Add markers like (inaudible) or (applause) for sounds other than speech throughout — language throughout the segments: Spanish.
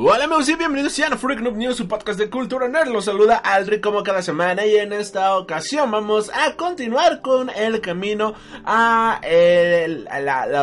Hola amigos y bienvenidos a Freak Noob News, su podcast de cultura nerd. Los saluda Aldrich como cada semana y en esta ocasión vamos a continuar con el camino a,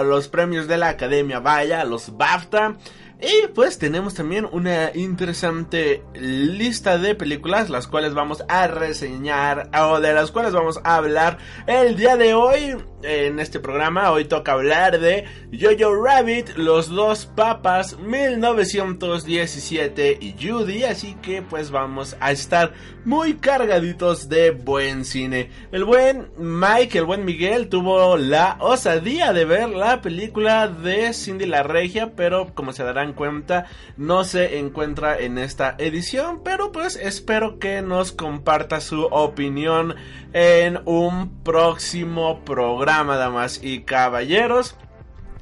los premios de la Academia, vaya, los BAFTA. Y pues tenemos también una interesante lista de películas las cuales vamos a reseñar o de las cuales vamos a hablar el día de hoy en este programa. Hoy toca hablar de Jojo Rabbit, Los Dos Papas, 1917 y Judy. Así que pues vamos a estar muy cargaditos de buen cine. El buen Mike, el buen Miguel tuvo la osadía de ver la película de Cindy la Regia, pero como se darán cuenta no se encuentra en esta edición, pero pues espero que nos comparta su opinión en un próximo programa, damas y caballeros.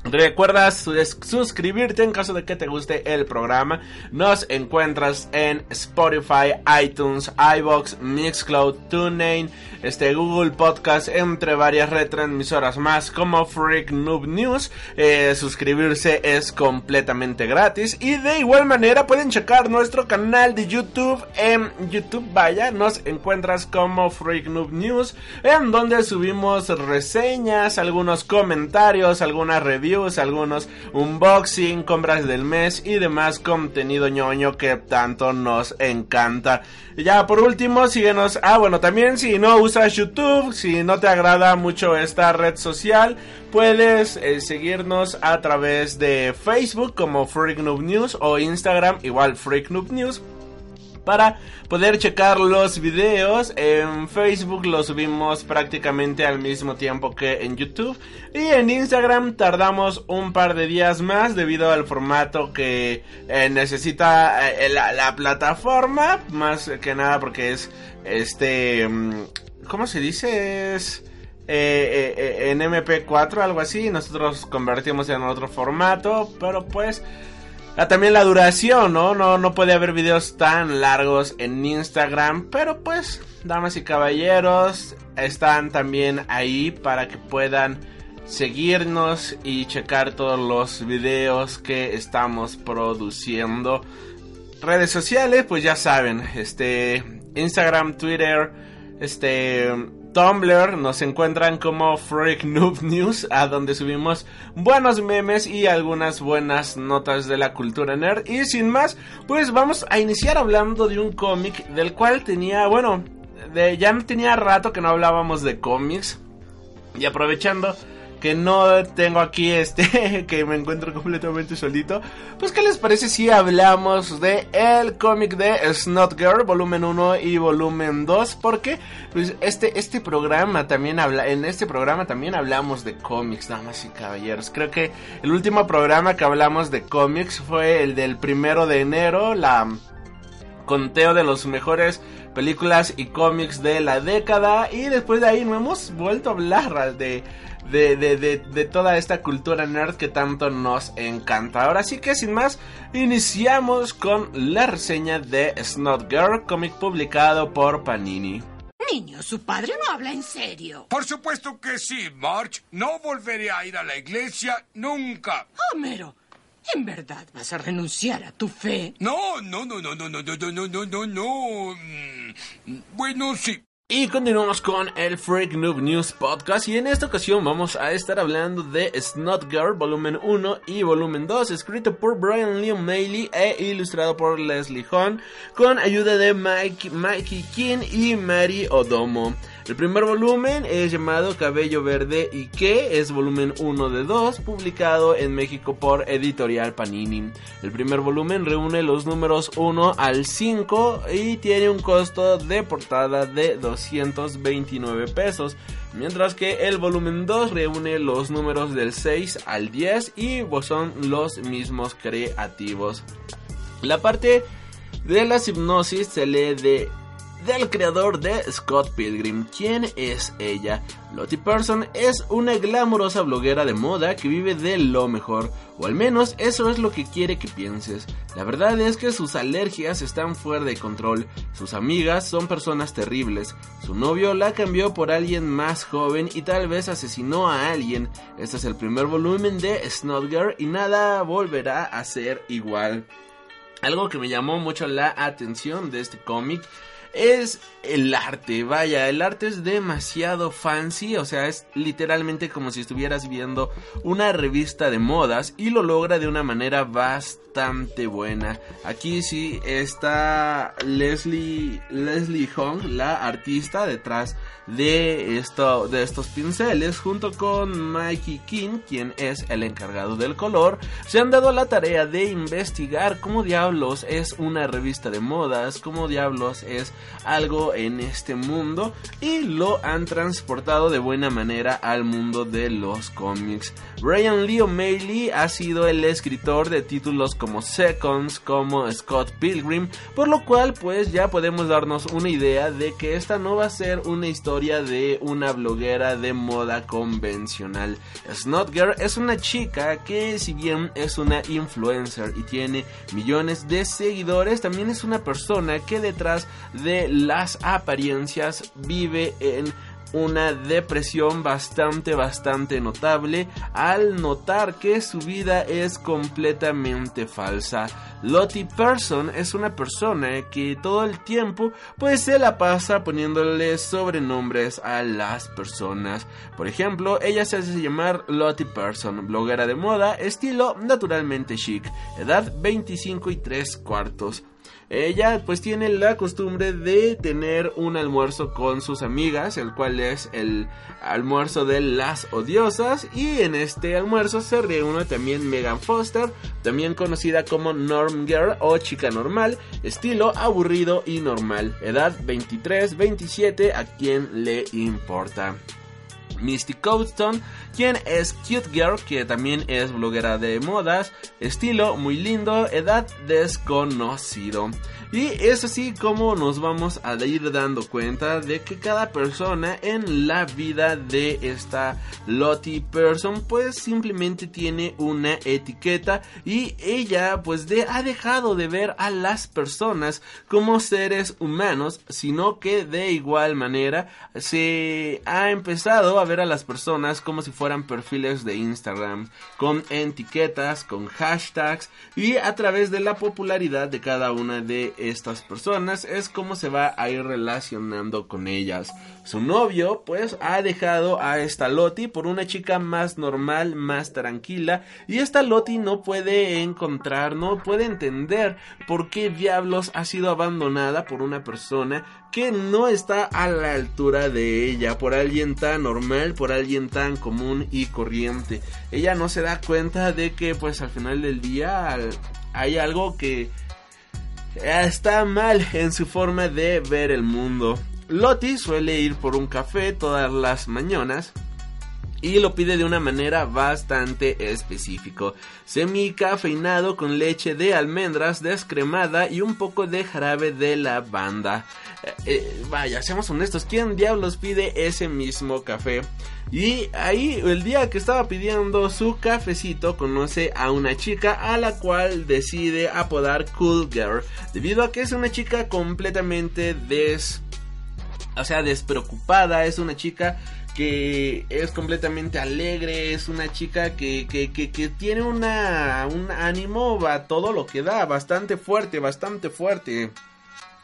Recuerda sus- suscribirte en caso de que te guste el programa. Nos encuentras en Spotify, iTunes, iBox, Mixcloud, TuneIn, este Google Podcast, entre varias retransmisoras más como Freak Noob News. Eh, suscribirse es completamente gratis y de igual manera pueden checar nuestro canal de YouTube en YouTube. Vaya, nos encuentras como Freak Noob News, en donde subimos reseñas, algunos comentarios, algunas reviews, algunos unboxing, compras del mes y demás contenido ñoño que tanto nos encanta. Ya por último, síguenos. Ah, bueno, también si no usas YouTube, si no te agrada mucho esta red social, puedes eh, seguirnos a través de Facebook como Freak News o Instagram igual Freak News para poder checar los videos. En Facebook los subimos prácticamente al mismo tiempo que en YouTube. Y en Instagram tardamos un par de días más debido al formato que eh, necesita eh, la, la plataforma. Más que nada porque es este... mm, ¿Cómo se dice? Es... eh, eh, en MP4, algo así, nosotros convertimos en otro formato, pero pues Ah, también la duración, ¿no? ¿no? No puede haber videos tan largos en Instagram. Pero pues, damas y caballeros, están también ahí para que puedan seguirnos y checar todos los videos que estamos produciendo. Redes sociales, pues ya saben, este Instagram, Twitter, este Tumblr nos encuentran como Freak Noob News, a donde subimos buenos memes y algunas buenas notas de la cultura nerd. Y sin más, pues vamos a iniciar hablando de un cómic del cual tenía, bueno, de, ya tenía rato que no hablábamos de cómics. Y aprovechando que no tengo aquí este, (laughs) que me encuentro completamente solito, pues ¿qué les parece si hablamos de el cómic de Snot Girl, volumen 1 y volumen 2? Porque pues este, este programa también habla, en este programa también hablamos de cómics, damas y caballeros. Creo que el último programa que hablamos de cómics fue el del primero de enero, la conteo de los mejores películas y cómics de la década y después de ahí no hemos vuelto a hablar de, de, de, de, de toda esta cultura nerd que tanto nos encanta. Ahora sí que sin más, iniciamos con la reseña de Snot Girl, cómic publicado por Panini. Niño, su padre no habla en serio. Por supuesto que sí, March. No volveré a ir a la iglesia nunca. Homero, ¿en verdad vas a renunciar a tu fe? No, no, no, no, no, no, no, no, no, no, no, no. Mm, Bueno, sí. Y continuamos con el Freak Noob News Podcast y en esta ocasión vamos a estar hablando de Snot Girl volumen 1 y volumen 2 escrito por Brian Lee O'Malley e ilustrado por Leslie Hahn con ayuda de Mike, Mikey King y Mary Odomo. El primer volumen es llamado Cabello Verde y que es volumen 1 de 2, publicado en México por Editorial Panini. El primer volumen reúne los números 1 al 5 y tiene un costo de portada de 229 pesos. Mientras que el volumen 2 reúne los números del 6 al 10 y son los mismos creativos. La parte de la hipnosis se lee de del creador de Scott Pilgrim. ¿Quién es ella? Lottie Person es una glamorosa bloguera de moda que vive de lo mejor, o al menos eso es lo que quiere que pienses. La verdad es que sus alergias están fuera de control, sus amigas son personas terribles, su novio la cambió por alguien más joven y tal vez asesinó a alguien. Este es el primer volumen de Snotgirl y nada volverá a ser igual. Algo que me llamó mucho la atención de este cómic es el arte. Vaya, el arte es demasiado fancy, o sea, es literalmente como si estuvieras viendo una revista de modas y lo logra de una manera bastante buena. Aquí sí está Leslie Leslie Hong, la artista detrás de esto de estos pinceles junto con Mikey King, quien es el encargado del color, se han dado la tarea de investigar cómo diablos es una revista de modas, cómo diablos es algo en este mundo y lo han transportado de buena manera al mundo de los cómics. Brian Lee O'Malley ha sido el escritor de títulos como Seconds, como Scott Pilgrim, por lo cual pues ya podemos darnos una idea de que esta no va a ser una historia de una bloguera de moda convencional. Snot Girl es una chica que si bien es una influencer y tiene millones de seguidores, también es una persona que detrás de las apariencias vive en una depresión bastante bastante notable al notar que su vida es completamente falsa. Lottie Person es una persona que todo el tiempo pues se la pasa poniéndole sobrenombres a las personas. Por ejemplo, ella se hace llamar Lottie Person, bloguera de moda, estilo naturalmente chic, edad 25 y 3 cuartos. Ella pues tiene la costumbre de tener un almuerzo con sus amigas, el cual es el almuerzo de las odiosas y en este almuerzo se reúne también Megan Foster, también conocida como Norm Girl o chica normal, estilo aburrido y normal, edad 23-27, a quien le importa. Misty Coatstone, quien es Cute Girl, que también es bloguera de modas, estilo muy lindo, edad desconocido. Y es así como nos vamos a ir dando cuenta de que cada persona en la vida de esta Lottie Person pues simplemente tiene una etiqueta y ella pues de, ha dejado de ver a las personas como seres humanos, sino que de igual manera se ha empezado a ver a las personas como si fueran perfiles de Instagram, con etiquetas, con hashtags y a través de la popularidad de cada una de estas personas es como se va a ir relacionando con ellas. Su novio pues ha dejado a esta Loti por una chica más normal, más tranquila y esta Loti no puede encontrar, no puede entender por qué diablos ha sido abandonada por una persona que no está a la altura de ella, por alguien tan normal, por alguien tan común y corriente. Ella no se da cuenta de que pues al final del día hay algo que está mal en su forma de ver el mundo. Lottie suele ir por un café todas las mañanas y lo pide de una manera bastante específico. Semi cafeinado con leche de almendras descremada y un poco de jarabe de lavanda. Eh, eh, vaya, seamos honestos, ¿quién diablos pide ese mismo café? Y ahí, el día que estaba pidiendo su cafecito, conoce a una chica a la cual decide apodar Cool Girl, debido a que es una chica completamente des... O sea, despreocupada, es una chica que es completamente alegre, es una chica que, que, que, tiene una, un ánimo a todo lo que da, bastante fuerte, bastante fuerte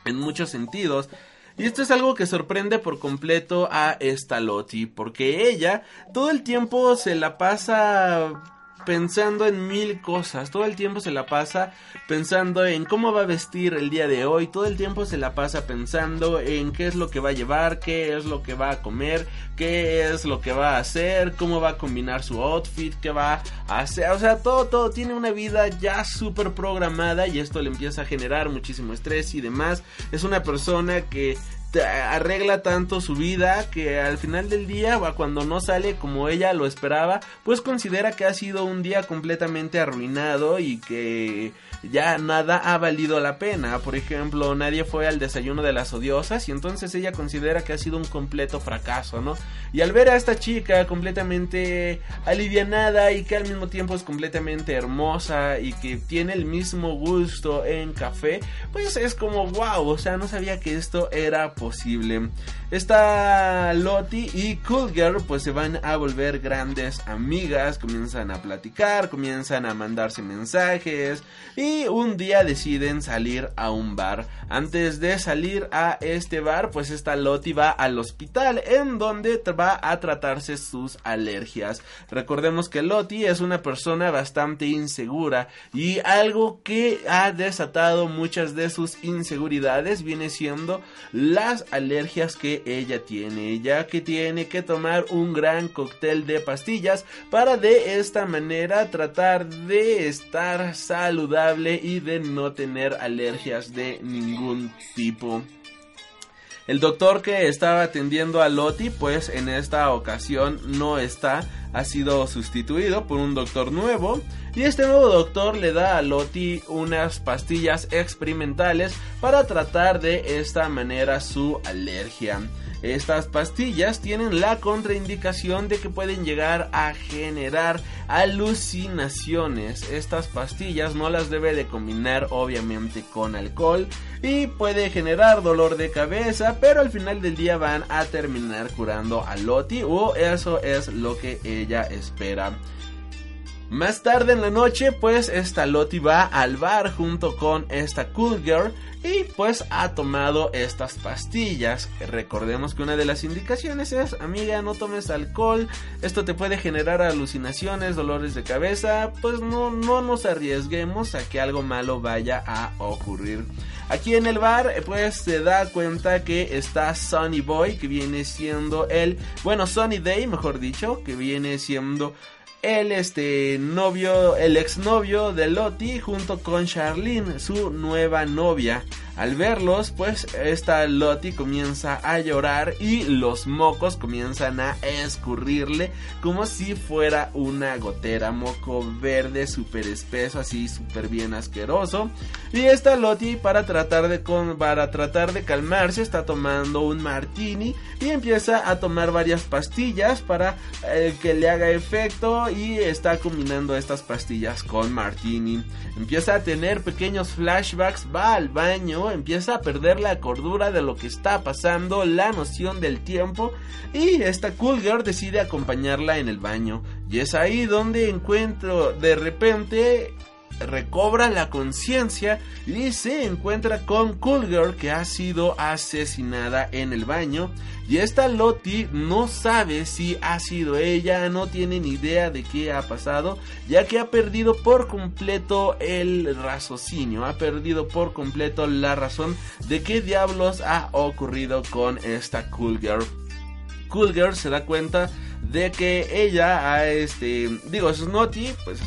en muchos sentidos. Y esto es algo que sorprende por completo a esta Lottie, porque ella todo el tiempo se la pasa pensando en mil cosas. Todo el tiempo se la pasa pensando en cómo va a vestir el día de hoy. Todo el tiempo se la pasa pensando en qué es lo que va a llevar, qué es lo que va a comer, qué es lo que va a hacer, cómo va a combinar su outfit, qué va a hacer. O sea, todo, todo tiene una vida ya súper programada y esto le empieza a generar muchísimo estrés y demás. Es una persona que arregla tanto su vida que al final del día, cuando no sale como ella lo esperaba, pues considera que ha sido un día completamente arruinado y que ya nada ha valido la pena. Por ejemplo, nadie fue al desayuno de las odiosas y entonces ella considera que ha sido un completo fracaso, ¿no? Y al ver a esta chica completamente alivianada y que al mismo tiempo es completamente hermosa y que tiene el mismo gusto en café, pues es como wow, o sea, no sabía que esto era posible. Esta Lottie y Cool Girl pues se van a volver grandes amigas, comienzan a platicar, comienzan a mandarse mensajes y un día deciden salir a un bar. Antes de salir a este bar pues esta Lottie va al hospital en donde va a tratarse sus alergias. Recordemos que Lottie es una persona bastante insegura y algo que ha desatado muchas de sus inseguridades viene siendo las alergias que ella tiene, ya que tiene que tomar un gran cóctel de pastillas para de esta manera tratar de estar saludable y de no tener alergias de ningún tipo. El doctor que estaba atendiendo a Lottie, pues en esta ocasión no está, ha sido sustituido por un doctor nuevo. Y este nuevo doctor le da a Lottie unas pastillas experimentales para tratar de esta manera su alergia. Estas pastillas tienen la contraindicación de que pueden llegar a generar alucinaciones. Estas pastillas no las debe de combinar obviamente con alcohol y puede generar dolor de cabeza, pero al final del día van a terminar curando a Lottie o eso es lo que ella espera. Más tarde en la noche, pues esta Lottie va al bar junto con esta Cool Girl y pues ha tomado estas pastillas. Recordemos que una de las indicaciones es, amiga, no tomes alcohol, esto te puede generar alucinaciones, dolores de cabeza, pues no, no nos arriesguemos a que algo malo vaya a ocurrir. Aquí en el bar, pues se da cuenta que está Sunny Boy, que viene siendo el, bueno, Sunny Day, mejor dicho, que viene siendo el este novio, el exnovio de Lottie junto con Charlene, su nueva novia. Al verlos, pues esta Lottie comienza a llorar y los mocos comienzan a escurrirle como si fuera una gotera, moco verde súper espeso, así súper bien asqueroso. Y esta Lottie para tratar de para tratar de calmarse está tomando un martini y empieza a tomar varias pastillas para eh, que le haga efecto y está combinando estas pastillas con martini. Empieza a tener pequeños flashbacks, va al baño, empieza a perder la cordura de lo que está pasando, la noción del tiempo y esta cool girl decide acompañarla en el baño. Y es ahí donde encuentro de repente recobra la conciencia y se encuentra con Cool Girl que ha sido asesinada en el baño. Y esta Lottie no sabe si ha sido ella, no tiene ni idea de qué ha pasado, ya que ha perdido por completo el raciocinio, ha perdido por completo la razón de qué diablos ha ocurrido con esta Cool Girl. Cool Girl se da cuenta de que ella este, digo, Snotty, pues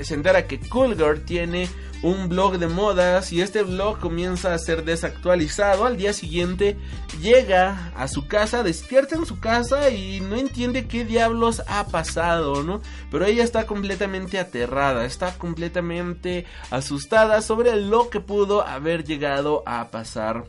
se entera que Cool Girl tiene un blog de modas y este blog comienza a ser desactualizado. Al día siguiente llega a su casa, despierta en su casa y no entiende qué diablos ha pasado, ¿no? Pero ella está completamente aterrada, está completamente asustada sobre lo que pudo haber llegado a pasar.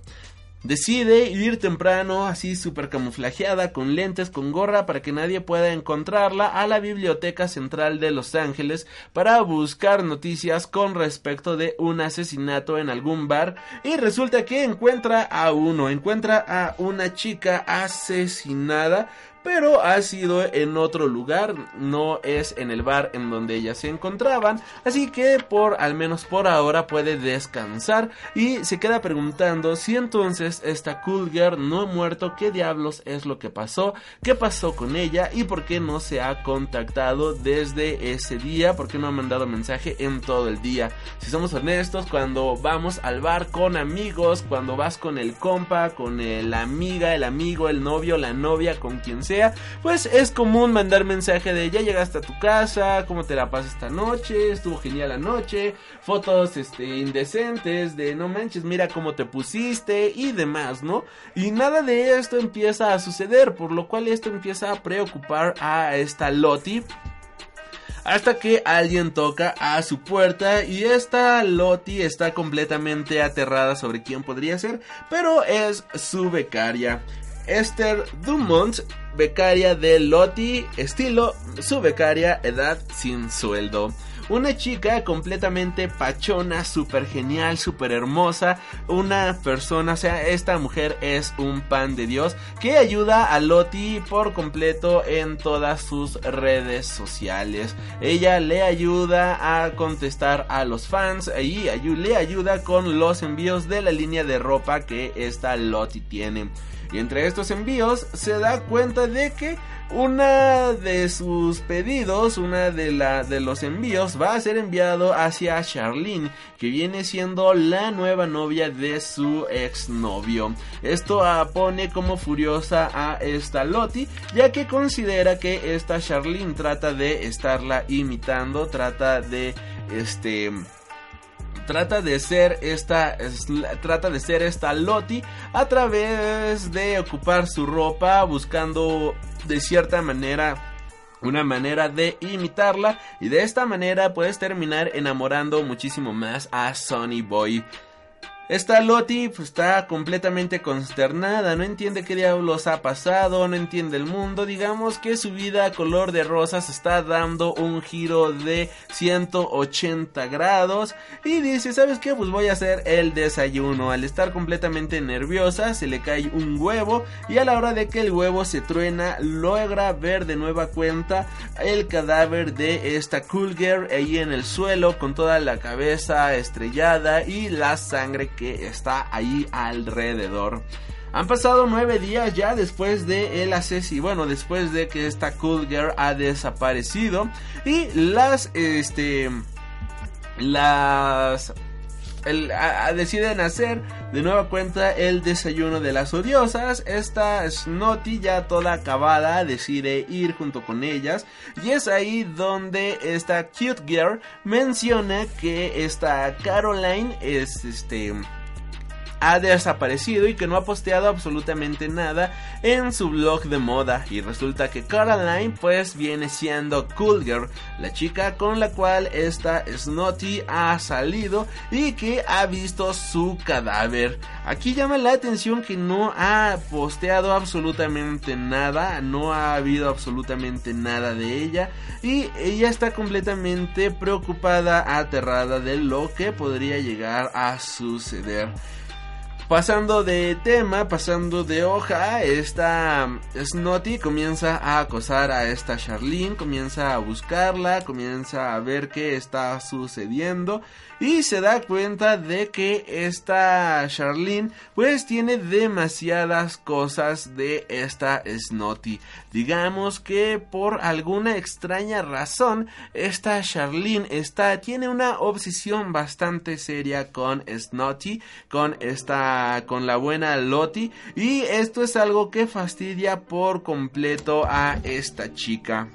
Decide ir temprano, así súper camuflajeada, con lentes, con gorra, para que nadie pueda encontrarla, a la Biblioteca Central de Los Ángeles para buscar noticias con respecto de un asesinato en algún bar. Y resulta que encuentra a uno, encuentra a una chica asesinada pero ha sido en otro lugar, no es en el bar en donde ellas se encontraban, así que por al menos por ahora puede descansar y se queda preguntando si entonces esta cool girl no ha muerto, qué diablos es lo que pasó, qué pasó con ella y por qué no se ha contactado desde ese día, por qué no ha mandado mensaje en todo el día. Si somos honestos, cuando vamos al bar con amigos, cuando vas con el compa, con la amiga, el amigo, el novio, la novia, con quien sea, pues es común mandar mensaje de ya llegaste a tu casa, cómo te la pasas esta noche, estuvo genial la noche, fotos este indecentes de no manches, mira cómo te pusiste y demás, ¿no? Y nada de esto empieza a suceder, por lo cual esto empieza a preocupar a esta Loti hasta que alguien toca a su puerta y esta Loti está completamente aterrada sobre quién podría ser, pero es su becaria. Esther Dumont, becaria de Loti, estilo su becaria, edad sin sueldo. Una chica completamente pachona, súper genial, súper hermosa. Una persona, o sea, esta mujer es un pan de Dios que ayuda a Loti por completo en todas sus redes sociales. Ella le ayuda a contestar a los fans y le ayuda con los envíos de la línea de ropa que esta Loti tiene. Y entre estos envíos se da cuenta de que una de sus pedidos, una de, la, de los envíos va a ser enviado hacia Charlene, que viene siendo la nueva novia de su exnovio. Esto pone como furiosa a esta Lottie, ya que considera que esta Charlene trata de estarla imitando, trata de este trata de ser esta trata de ser esta Loti a través de ocupar su ropa buscando de cierta manera una manera de imitarla y de esta manera puedes terminar enamorando muchísimo más a Sonny Boy. Esta Loti pues, está completamente consternada, no entiende qué diablos ha pasado, no entiende el mundo, digamos que su vida color de rosas está dando un giro de 180 grados y dice, ¿sabes qué? Pues voy a hacer el desayuno. Al estar completamente nerviosa se le cae un huevo y a la hora de que el huevo se truena logra ver de nueva cuenta el cadáver de esta cool girl ahí en el suelo con toda la cabeza estrellada y la sangre que está ahí alrededor. Han pasado nueve días ya después de el asesino, bueno, después de que esta Cool Girl ha desaparecido y las, este, las deciden hacer de nueva cuenta el desayuno de las odiosas. Esta Snotty ya toda acabada decide ir junto con ellas y es ahí donde esta cute girl menciona que esta Caroline es este ha desaparecido y que no ha posteado absolutamente nada en su blog de moda. Y resulta que Caroline pues viene siendo Cool Girl, la chica con la cual esta Snotty ha salido y que ha visto su cadáver. Aquí llama la atención que no ha posteado absolutamente nada, no ha habido absolutamente nada de ella y ella está completamente preocupada, aterrada de lo que podría llegar a suceder. Pasando de tema, pasando de hoja, esta Snotty comienza a acosar a esta Charlene, comienza a buscarla, comienza a ver qué está sucediendo y se da cuenta de que esta Charlene pues tiene demasiadas cosas de esta Snotty. Digamos que por alguna extraña razón esta Charlene está tiene una obsesión bastante seria con Snotty, con esta con la buena Lottie y esto es algo que fastidia por completo a esta chica.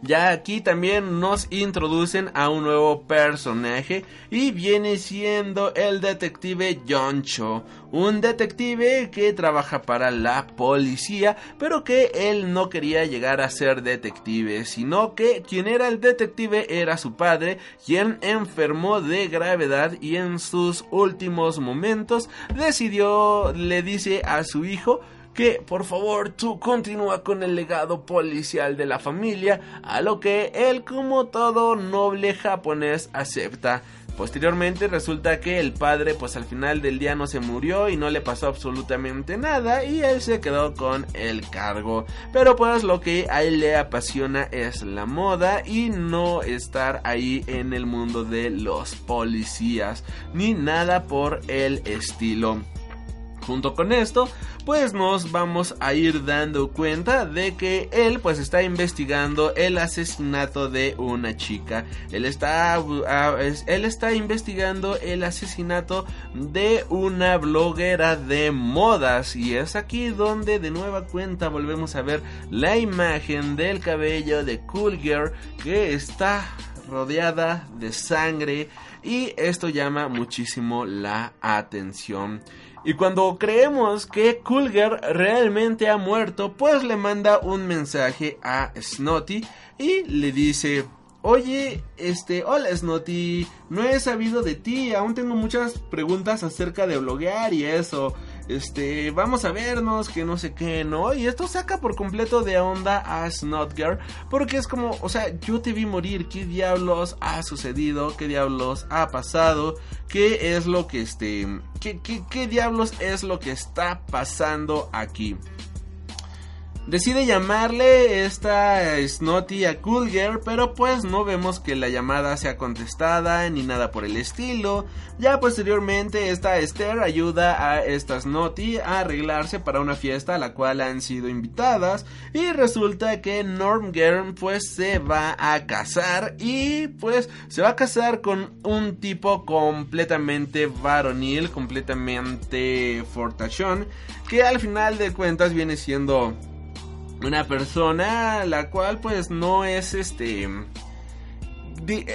Ya aquí también nos introducen a un nuevo personaje y viene siendo el detective John Cho, un detective que trabaja para la policía, pero que él no quería llegar a ser detective, sino que quien era el detective era su padre, quien enfermó de gravedad y en sus últimos momentos decidió, le dice a su hijo, que por favor tú continúa con el legado policial de la familia, a lo que él como todo noble japonés acepta. Posteriormente resulta que el padre pues al final del día no se murió y no le pasó absolutamente nada y él se quedó con el cargo. Pero pues lo que a él le apasiona es la moda y no estar ahí en el mundo de los policías ni nada por el estilo. Junto con esto, pues nos vamos a ir dando cuenta de que él pues está investigando el asesinato de una chica. Él está, ah, él está investigando el asesinato de una bloguera de modas y es aquí donde de nueva cuenta volvemos a ver la imagen del cabello de Cool Girl que está rodeada de sangre y esto llama muchísimo la atención. Y cuando creemos que Kulger realmente ha muerto, pues le manda un mensaje a Snotty y le dice, Oye, este, hola Snotty, no he sabido de ti, aún tengo muchas preguntas acerca de bloguear y eso este, vamos a vernos, que no sé qué, ¿no? Y esto saca por completo de onda a Snotgirl, porque es como, o sea, yo te vi morir, ¿qué diablos ha sucedido? ¿Qué diablos ha pasado? ¿Qué es lo que, este, qué, qué, qué diablos es lo que está pasando aquí? Decide llamarle esta Snotty a Cool Girl, pero pues no vemos que la llamada sea contestada ni nada por el estilo. Ya posteriormente esta Esther ayuda a esta Snotty a arreglarse para una fiesta a la cual han sido invitadas y resulta que Norm Girl pues se va a casar y pues se va a casar con un tipo completamente varonil, completamente fortachón, que al final de cuentas viene siendo una persona la cual pues no es este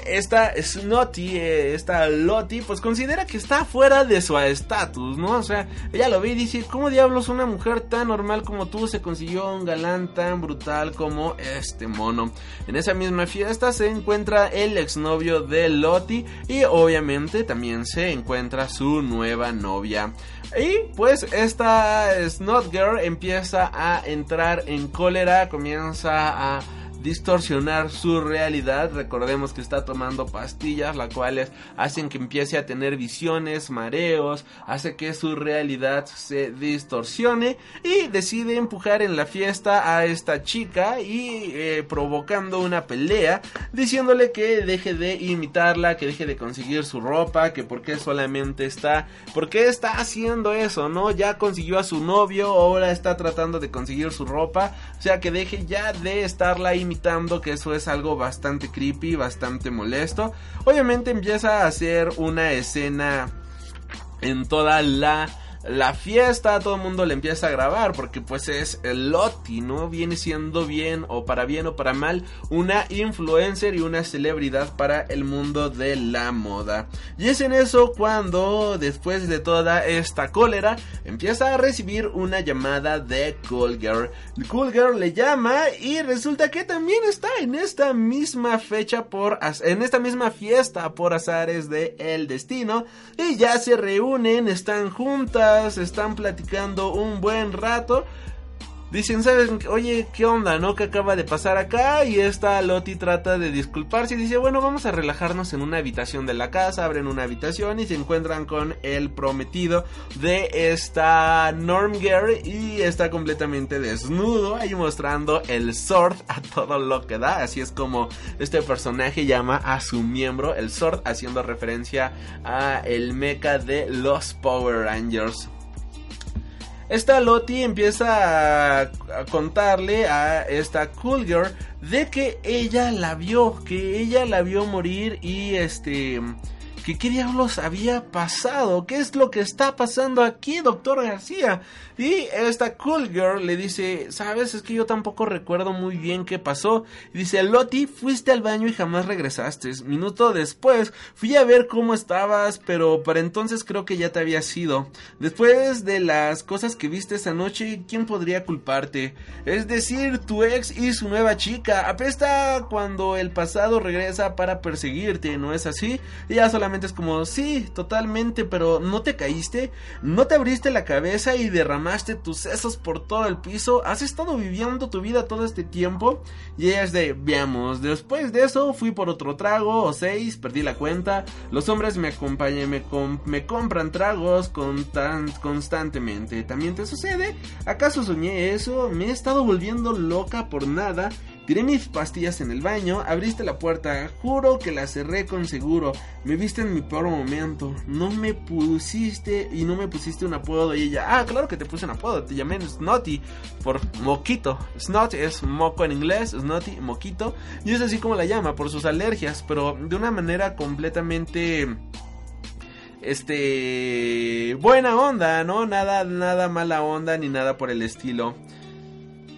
esta Snotty, eh, esta Lottie, pues considera que está fuera de su estatus, ¿no? O sea, ella lo ve y dice, ¿cómo diablos una mujer tan normal como tú se consiguió un galán tan brutal como este mono? En esa misma fiesta se encuentra el exnovio de Lottie y obviamente también se encuentra su nueva novia. Y pues esta Snot Girl empieza a entrar en cólera, comienza a distorsionar su realidad. Recordemos que está tomando pastillas, las cuales hacen que empiece a tener visiones, mareos, hace que su realidad se distorsione y decide empujar en la fiesta a esta chica y eh, provocando una pelea, diciéndole que deje de imitarla, que deje de conseguir su ropa, que porque solamente está, porque está haciendo eso, ¿no? Ya consiguió a su novio, ahora está tratando de conseguir su ropa, o sea que deje ya de estarla imitando que eso es algo bastante creepy, bastante molesto. Obviamente empieza a hacer una escena en toda la la fiesta, todo el mundo le empieza a grabar porque pues es el Loti, ¿no? Viene siendo bien o para bien o para mal una influencer y una celebridad para el mundo de la moda. Y es en eso cuando después de toda esta cólera empieza a recibir una llamada de Cool Girl. Cool Girl le llama y resulta que también está en esta misma fecha por en esta misma fiesta por azares de el destino y ya se reúnen, están juntas están platicando un buen rato. Dicen, ¿sabes? Oye, ¿qué onda, no? ¿Qué acaba de pasar acá? Y esta Loti trata de disculparse y dice, bueno, vamos a relajarnos en una habitación de la casa. Abren una habitación y se encuentran con el prometido de esta Norm Gary y está completamente desnudo, ahí mostrando el sword a todo lo que da. Así es como este personaje llama a su miembro el sword, haciendo referencia a el mecha de los Power Rangers. Esta Lottie empieza a, contarle a esta Cool Girl de que ella la vio, que ella la vio morir y este que qué diablos había pasado, qué es lo que está pasando aquí, doctor García. Y esta cool girl le dice, sabes, es que yo tampoco recuerdo muy bien qué pasó. Y dice, Loti, fuiste al baño y jamás regresaste. Minuto después, fui a ver cómo estabas, pero para entonces creo que ya te había ido. Después de las cosas que viste esa noche, ¿quién podría culparte? Es decir, tu ex y su nueva chica. Apesta cuando el pasado regresa para perseguirte, ¿no es así? Ella solamente solamente es como, sí, totalmente, pero no te caíste, no te abriste la cabeza y derramaste tus sesos por todo el piso, has estado viviendo tu vida todo este tiempo. Y ella es de, veamos, después de eso fui por otro trago o seis, perdí la cuenta, los hombres me acompañan, me, compran tragos con tan constantemente. ¿También te sucede? ¿Acaso soñé eso? Me he estado volviendo loca por nada. Tiré mis pastillas en el baño, abriste la puerta, juro que la cerré con seguro. Me viste en mi peor momento. No me pusiste y no me pusiste un apodo. Y ella, ah, claro que te puse un apodo. Te llamé Snotty por moquito. Snot es moco en inglés, Snotty, moquito. Y es así como la llama, por sus alergias, pero de una manera completamente este buena onda, ¿no? Nada nada mala onda ni nada por el estilo.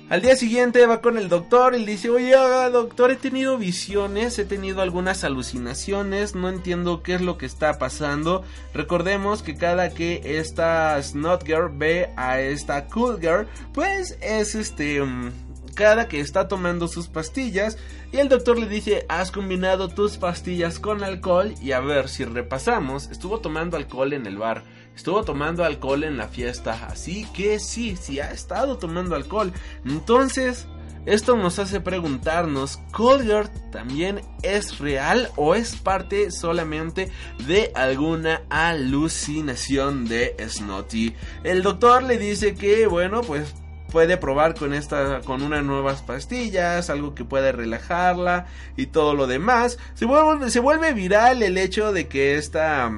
Al día siguiente va con el doctor y le dice, oye doctor, he tenido visiones, he tenido algunas alucinaciones, no entiendo qué es lo que está pasando. Recordemos que cada que esta Snot Girl ve a esta Cool Girl, pues es este... Mm, cada que está tomando sus pastillas y el doctor le dice, has combinado tus pastillas con alcohol y a ver si repasamos, estuvo tomando alcohol en el bar estuvo tomando alcohol en la fiesta. Así que sí, sí ha estado tomando alcohol. Entonces, esto nos hace preguntarnos, ¿Colgert también es real o es parte solamente de alguna alucinación de Snotty? El doctor le dice que, bueno, pues puede probar con esta con unas nuevas pastillas, algo que puede relajarla y todo lo demás. Se vuelve, se vuelve viral el hecho de que esta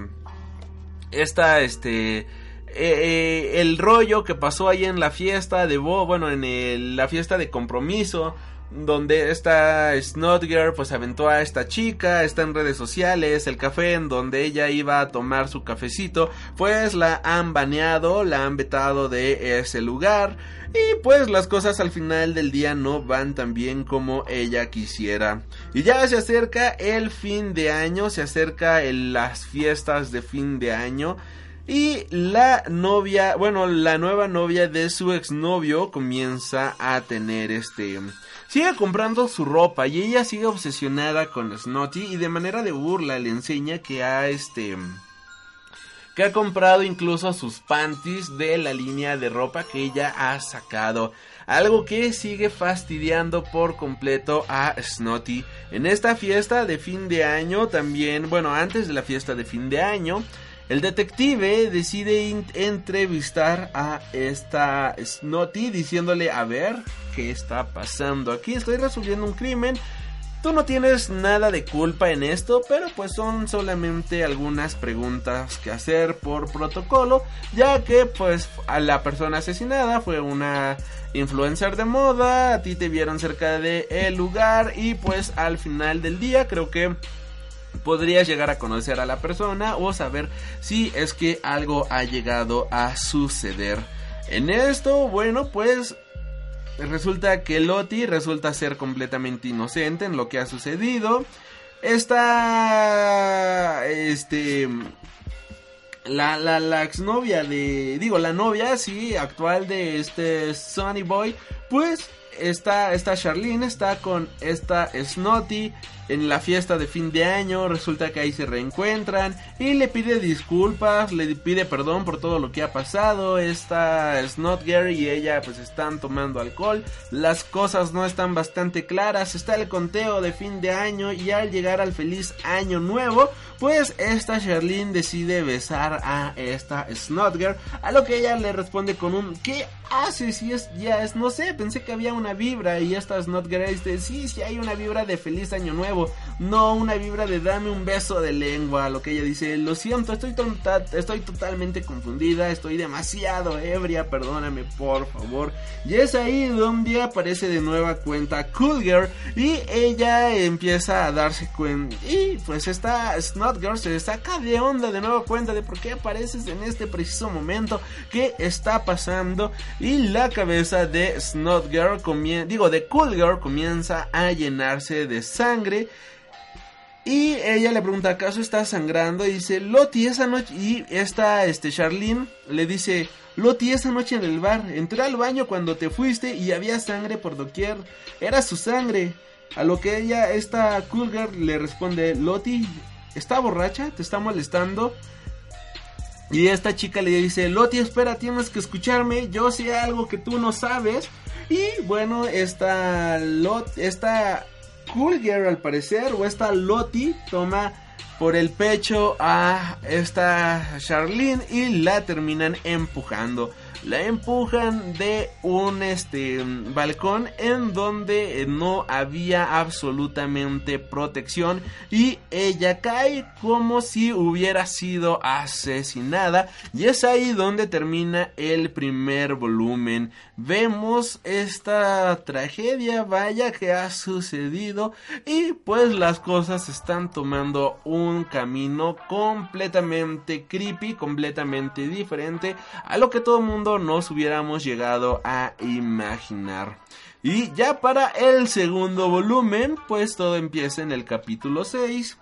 esta, este, eh, eh, el rollo que pasó ahí en la fiesta de Bo, bueno, en la fiesta de compromiso, donde esta Snotgirl pues aventó a esta chica, está en redes sociales, el café en donde ella iba a tomar su cafecito, pues la han baneado, la han vetado de ese lugar y pues las cosas al final del día no van tan bien como ella quisiera. Y ya se acerca el fin de año, se acerca las fiestas de fin de año. Y la novia, bueno, la nueva novia de su exnovio comienza a tener este... Sigue comprando su ropa y ella sigue obsesionada con Snotty y de manera de burla le enseña que ha este que ha comprado incluso sus panties de la línea de ropa que ella ha sacado. Algo que sigue fastidiando por completo a Snotty. En esta fiesta de fin de año también, bueno, antes de la fiesta de fin de año, el detective decide entrevistar a esta Snotty diciéndole, a ver, ¿qué está pasando aquí? Estoy resolviendo un crimen Tú no tienes nada de culpa en esto, pero pues son solamente algunas preguntas que hacer por protocolo, ya que pues a la persona asesinada fue una influencer de moda, a ti te vieron cerca de el lugar y pues al final del día creo que podrías llegar a conocer a la persona o saber si es que algo ha llegado a suceder. En esto, bueno, pues Resulta que Loti resulta ser completamente inocente en lo que ha sucedido. Esta. Este. La, la, la exnovia de. Digo, la novia, sí, actual de este Sonny Boy. Pues esta, esta Charlene está con esta Snotty en la fiesta de fin de año, resulta que ahí se reencuentran y le pide disculpas, le pide perdón por todo lo que ha pasado. Esta Snot y ella pues están tomando alcohol, las cosas no están bastante claras, está el conteo de fin de año y al llegar al feliz año nuevo, pues esta Charlene decide besar a esta Snot Girl, a lo que ella le responde con un ¿qué haces? Si es ya es no sé, pensé que había una vibra y esta Snot Girl dice sí, sí hay una vibra de feliz año nuevo no una vibra de dame un beso de lengua, lo que ella dice, lo siento, estoy, tonta, estoy totalmente confundida, estoy demasiado ebria, perdóname por favor. Y es ahí donde aparece de nueva cuenta Cool Girl y ella empieza a darse cuenta y pues esta Snot Girl se saca de onda de nueva cuenta de por qué apareces en este preciso momento, qué está pasando y la cabeza de Snot Girl digo de Cool Girl comienza a llenarse de sangre y ella le pregunta, ¿acaso está sangrando? Y dice, Loti, esa noche... Y esta, este, Charlene le dice, Loti, esa noche en el bar, entré al baño cuando te fuiste y había sangre por doquier. Era su sangre. A lo que ella, esta Cool le responde, Loti, está borracha, te está molestando. Y esta chica le dice, Loti, espera, tienes que escucharme, yo sé algo que tú no sabes. Y bueno, esta, Lot, esta Cool Girl al parecer, o esta Loti, toma por el pecho a esta Charlene y la terminan empujando la empujan de un este balcón en donde no había absolutamente protección y ella cae como si hubiera sido asesinada. Y es ahí donde termina el primer volumen. Vemos esta tragedia vaya que ha sucedido y pues las cosas están tomando un camino completamente creepy completamente diferente a lo que todo el mundo nos hubiéramos llegado a imaginar. Y ya para el segundo volumen, pues todo empieza en el capítulo 6.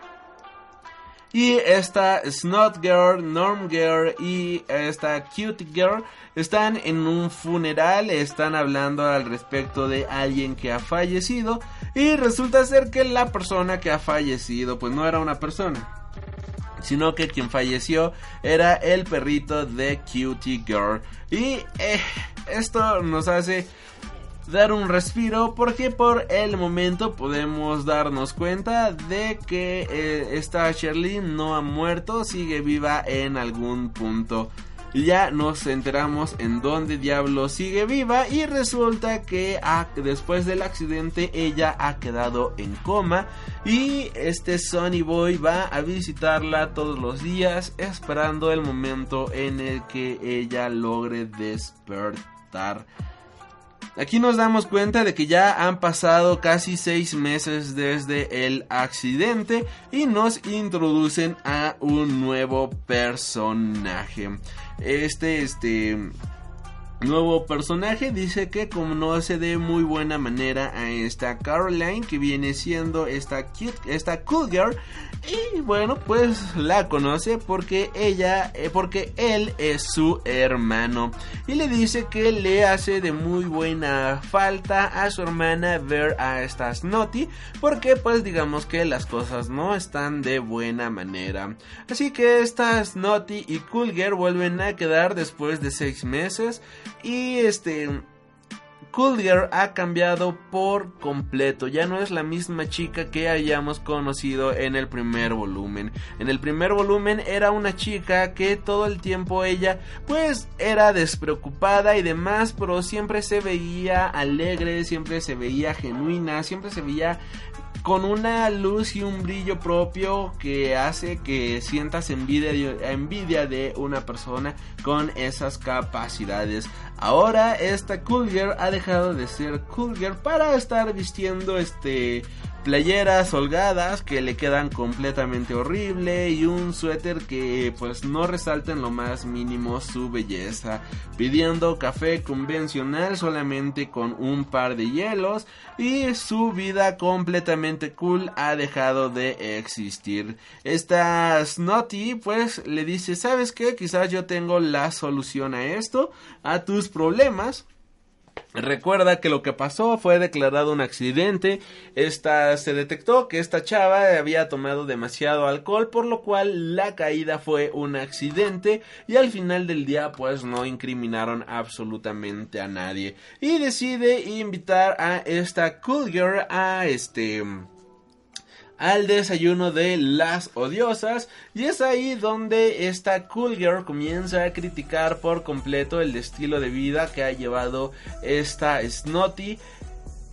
Y esta Snot Girl, Norm Girl y esta Cute Girl están en un funeral, están hablando al respecto de alguien que ha fallecido. Y resulta ser que la persona que ha fallecido, pues no era una persona sino que quien falleció era el perrito de Cutie Girl. Y eh, esto nos hace dar un respiro porque por el momento podemos darnos cuenta de que eh, esta Shirley no ha muerto, sigue viva en algún punto ya nos enteramos en dónde diablo sigue viva y resulta que después del accidente ella ha quedado en coma y este Sonny Boy va a visitarla todos los días esperando el momento en el que ella logre despertar. Aquí nos damos cuenta de que ya han pasado casi seis meses desde el accidente y nos introducen a un nuevo personaje. Este, este nuevo personaje dice que conoce de muy buena manera a esta Caroline que viene siendo esta cute, esta cool girl y bueno, pues la conoce porque ella, eh, porque él es su hermano. Y le dice que le hace de muy buena falta a su hermana ver a estas Snotty. Porque pues digamos que las cosas no están de buena manera. Así que estas Snotty y Coolger vuelven a quedar después de seis meses. Y este Cool ha cambiado por completo, ya no es la misma chica que hayamos conocido en el primer volumen. En el primer volumen era una chica que todo el tiempo ella pues era despreocupada y demás, pero siempre se veía alegre, siempre se veía genuina, siempre se veía con una luz y un brillo propio que hace que sientas envidia de, envidia de una persona con esas capacidades. Ahora esta Cool Girl ha dejado de ser Cool Girl para estar vistiendo este playeras holgadas que le quedan completamente horrible y un suéter que pues no resalta en lo más mínimo su belleza, pidiendo café convencional solamente con un par de hielos y su vida completamente cool ha dejado de existir. Esta Snotty pues le dice, ¿sabes qué? Quizás yo tengo la solución a esto, a tus problemas Recuerda que lo que pasó fue declarado un accidente. Esta se detectó que esta chava había tomado demasiado alcohol, por lo cual la caída fue un accidente y al final del día pues no incriminaron absolutamente a nadie. Y decide invitar a esta cool girl a este al desayuno de las odiosas. Y es ahí donde esta cool girl comienza a criticar por completo el estilo de vida que ha llevado esta Snotty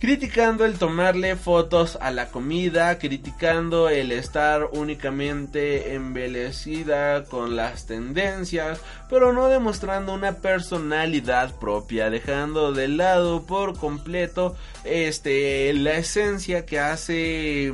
criticando el tomarle fotos a la comida, criticando el estar únicamente embelecida con las tendencias, pero no demostrando una personalidad propia, dejando de lado por completo este la esencia que hace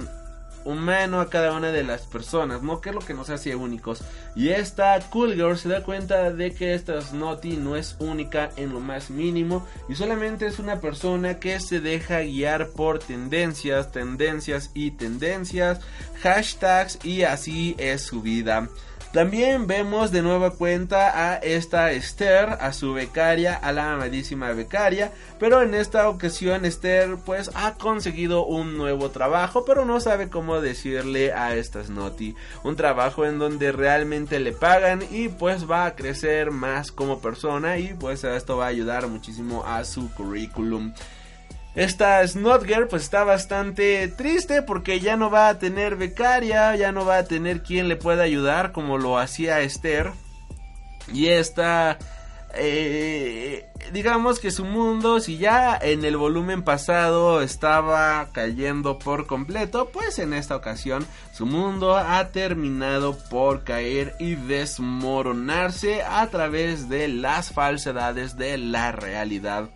humano a cada una de las personas, ¿no? Que es lo que nos hace únicos. Y esta Cool Girl se da cuenta de que esta Snotty no es única en lo más mínimo y solamente es una persona que se deja guiar por tendencias, tendencias y tendencias, hashtags y así es su vida. También vemos de nueva cuenta a esta Esther, a su becaria, a la amadísima becaria, pero en esta ocasión Esther pues ha conseguido un nuevo trabajo, pero no sabe cómo decirle a esta Snotty, un trabajo en donde realmente le pagan y pues va a crecer más como persona y pues esto va a ayudar muchísimo a su currículum. Esta Snotger pues está bastante triste porque ya no va a tener becaria, ya no va a tener quien le pueda ayudar como lo hacía Esther. Y esta, eh, digamos que su mundo, si ya en el volumen pasado estaba cayendo por completo, pues en esta ocasión su mundo ha terminado por caer y desmoronarse a través de las falsedades de la realidad.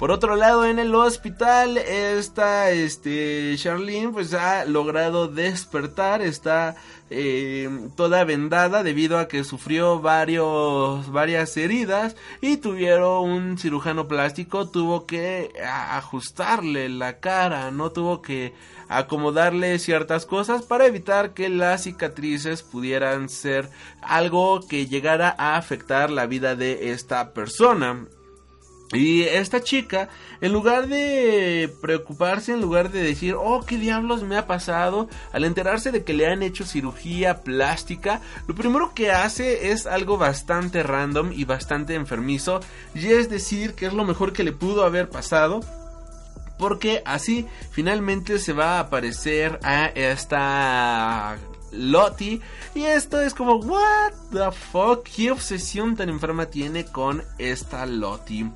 Por otro lado, en el hospital, esta, este, Charlene, pues ha logrado despertar, está eh, toda vendada debido a que sufrió varios, varias heridas y tuvieron un cirujano plástico, tuvo que ajustarle la cara, no tuvo que acomodarle ciertas cosas para evitar que las cicatrices pudieran ser algo que llegara a afectar la vida de esta persona. Y esta chica, en lugar de preocuparse, en lugar de decir, oh, qué diablos me ha pasado, al enterarse de que le han hecho cirugía plástica, lo primero que hace es algo bastante random y bastante enfermizo, y es decir, que es lo mejor que le pudo haber pasado. Porque así finalmente se va a aparecer a esta Lottie. Y esto es como, what the fuck, qué obsesión tan enferma tiene con esta Lottie.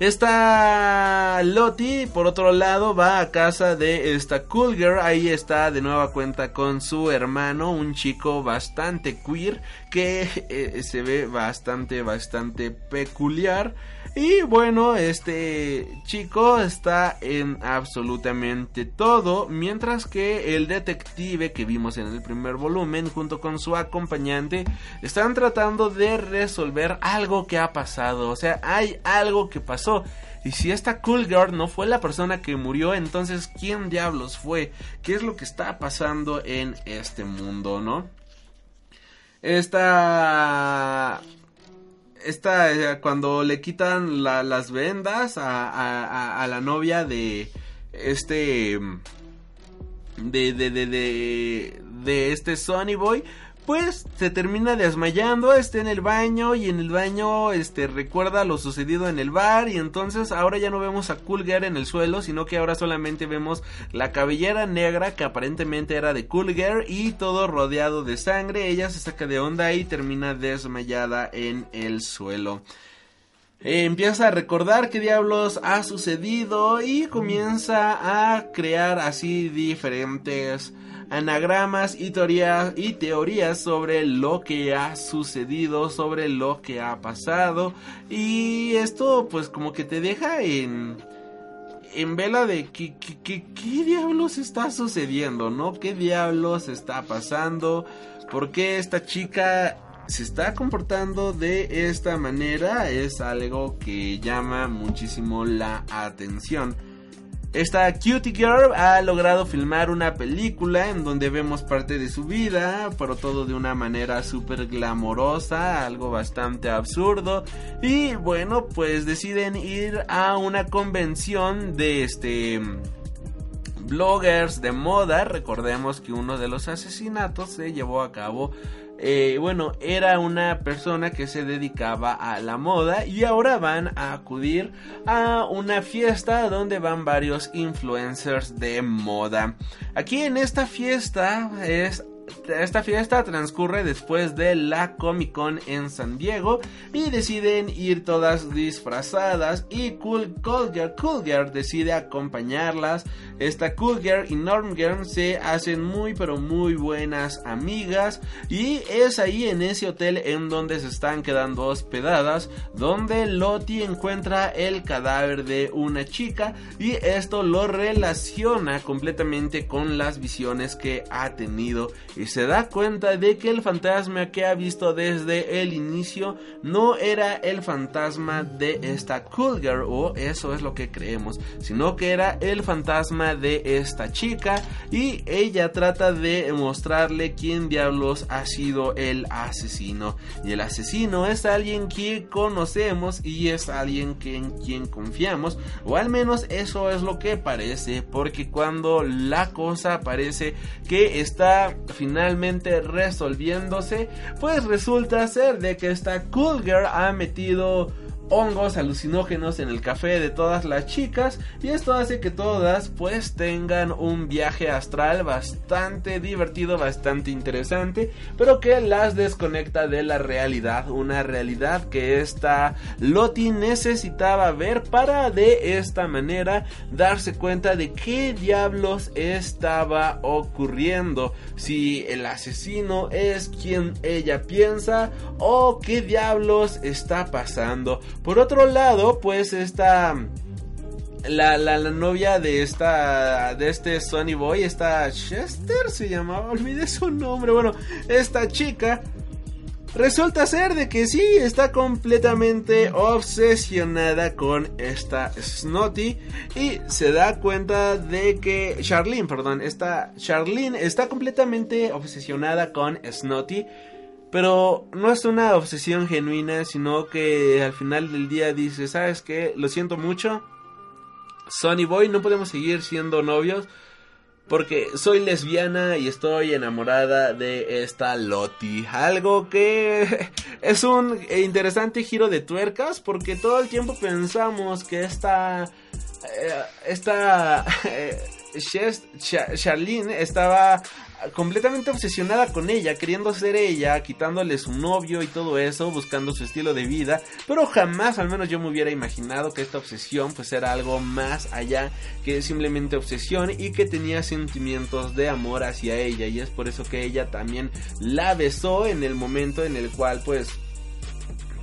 Esta Lottie, por otro lado, va a casa de esta Cool Girl. Ahí está de nueva cuenta con su hermano, un chico bastante queer que eh, se ve bastante, bastante peculiar. Y bueno, este chico está en absolutamente todo, mientras que el detective que vimos en el primer volumen junto con su acompañante están tratando de resolver algo que ha pasado, o sea, hay algo que pasó. Y si esta Cool Girl no fue la persona que murió, entonces ¿quién diablos fue? ¿Qué es lo que está pasando en este mundo, no? Esta esta, eh, cuando le quitan las vendas a, la novia de este, de, de, de, de, de este Sonny Boy, pues se termina desmayando, está en el baño y en el baño este recuerda lo sucedido en el bar y entonces ahora ya no vemos a Coolger en el suelo, sino que ahora solamente vemos la cabellera negra que aparentemente era de Coolger y todo rodeado de sangre, ella se saca de onda y termina desmayada en el suelo. empieza a recordar qué diablos ha sucedido y comienza a crear así diferentes anagramas y teorías, y teorías sobre lo que ha sucedido, sobre lo que ha pasado. Y esto pues como que te deja en, en vela de ¿qué, qué, qué, diablos está sucediendo, ¿no? ¿Qué diablos está pasando? ¿Por qué esta chica se está comportando de esta manera? Es algo que llama muchísimo la atención. Esta Cutie Girl ha logrado filmar una película en donde vemos parte de su vida, pero todo de una manera súper glamorosa, algo bastante absurdo. Y bueno, pues deciden ir a una convención de este bloggers de moda. Recordemos que uno de los asesinatos se llevó a cabo eh, bueno, era una persona que se dedicaba a la moda y ahora van a acudir a una fiesta donde van varios influencers de moda. Aquí en esta fiesta es esta fiesta transcurre después de la Comic Con en San Diego y deciden ir todas disfrazadas y Cool, cool Girl, decide acompañarlas. Esta Cool Girl y Norm Girl se hacen muy pero muy buenas amigas y es ahí en ese hotel en donde se están quedando hospedadas donde Lottie encuentra el cadáver de una chica y esto lo relaciona completamente con las visiones que ha tenido y se da cuenta de que el fantasma que ha visto desde el inicio no era el fantasma de esta cool girl o eso es lo que creemos, sino que era el fantasma de esta chica y ella trata de mostrarle quién diablos ha sido el asesino. Y el asesino es alguien que conocemos y es alguien en quien confiamos o al menos eso es lo que parece porque cuando la cosa parece que está resolviéndose, pues resulta ser de que esta Cool Girl ha metido hongos alucinógenos en el café de todas las chicas y esto hace que todas pues tengan un viaje astral bastante divertido, bastante interesante, pero que las desconecta de la realidad, una realidad que esta Loti necesitaba ver para de esta manera darse cuenta de qué diablos estaba ocurriendo, si el asesino es quien ella piensa o qué diablos está pasando. Por otro lado, pues esta... La, la, novia de esta de este Sonny Boy, esta Chester se llamaba, olvidé su nombre. Bueno, esta chica resulta ser de que sí está completamente obsesionada con esta Snotty y se da cuenta de que Charlene, perdón, esta Charlene está completamente obsesionada con Snotty pero no es una obsesión genuina, sino que al final del día dice, ¿sabes qué? Lo siento mucho. Sonny Boy, no podemos seguir siendo novios. Porque soy lesbiana y estoy enamorada de esta Loti. Algo que (laughs) es un interesante giro de tuercas. Porque todo el tiempo pensamos que esta. Eh, esta. (laughs) Charlene estaba completamente obsesionada con ella, queriendo ser ella, quitándole su novio y todo eso, buscando su estilo de vida, pero jamás, al menos yo me hubiera imaginado que esta obsesión pues era algo más allá que simplemente obsesión y que tenía sentimientos de amor hacia ella y es por eso que ella también la besó en el momento en el cual pues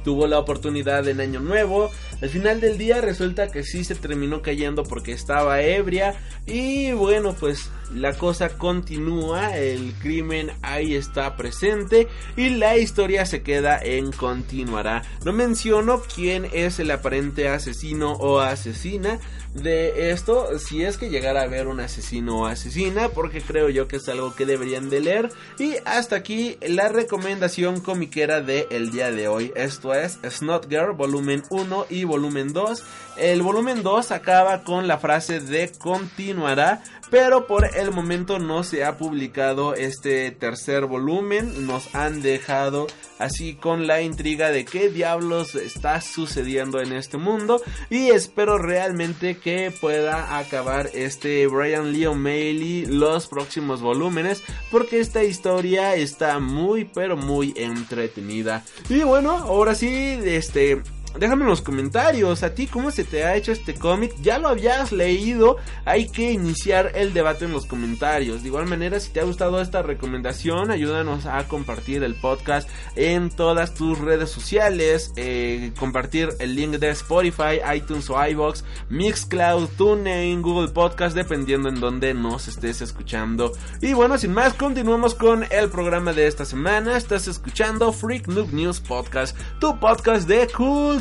tuvo la oportunidad en Año Nuevo. Al final del día resulta que sí se terminó cayendo porque estaba ebria. Y bueno, pues la cosa continúa, el crimen ahí está presente y la historia se queda en continuará. No menciono quién es el aparente asesino o asesina de esto, si es que llegara a haber un asesino o asesina, porque creo yo que es algo que deberían de leer. Y hasta aquí la recomendación comiquera del el día de hoy. Esto es Snot Girl volumen 1 y volumen 2. El volumen 2 acaba con la frase de continuará, pero por el momento no se ha publicado este tercer volumen. Nos han dejado así con la intriga de qué diablos está sucediendo en este mundo. Y espero realmente que pueda acabar este Brian Lee O'Malley los próximos volúmenes. Porque esta historia está muy pero muy entretenida. Y bueno, ahora sí, este déjame en los comentarios a ti cómo se te ha hecho este cómic. Ya lo habías leído, hay que iniciar el debate en los comentarios. De igual manera, si te ha gustado esta recomendación, ayúdanos a compartir el podcast en todas tus redes sociales, eh, compartir el link de Spotify, iTunes o iBox, Mixcloud, TuneIn, Google Podcast, dependiendo en donde nos estés escuchando. Y bueno, sin más, continuamos con el programa de esta semana. Estás escuchando Freak Noob News Podcast, tu podcast de cool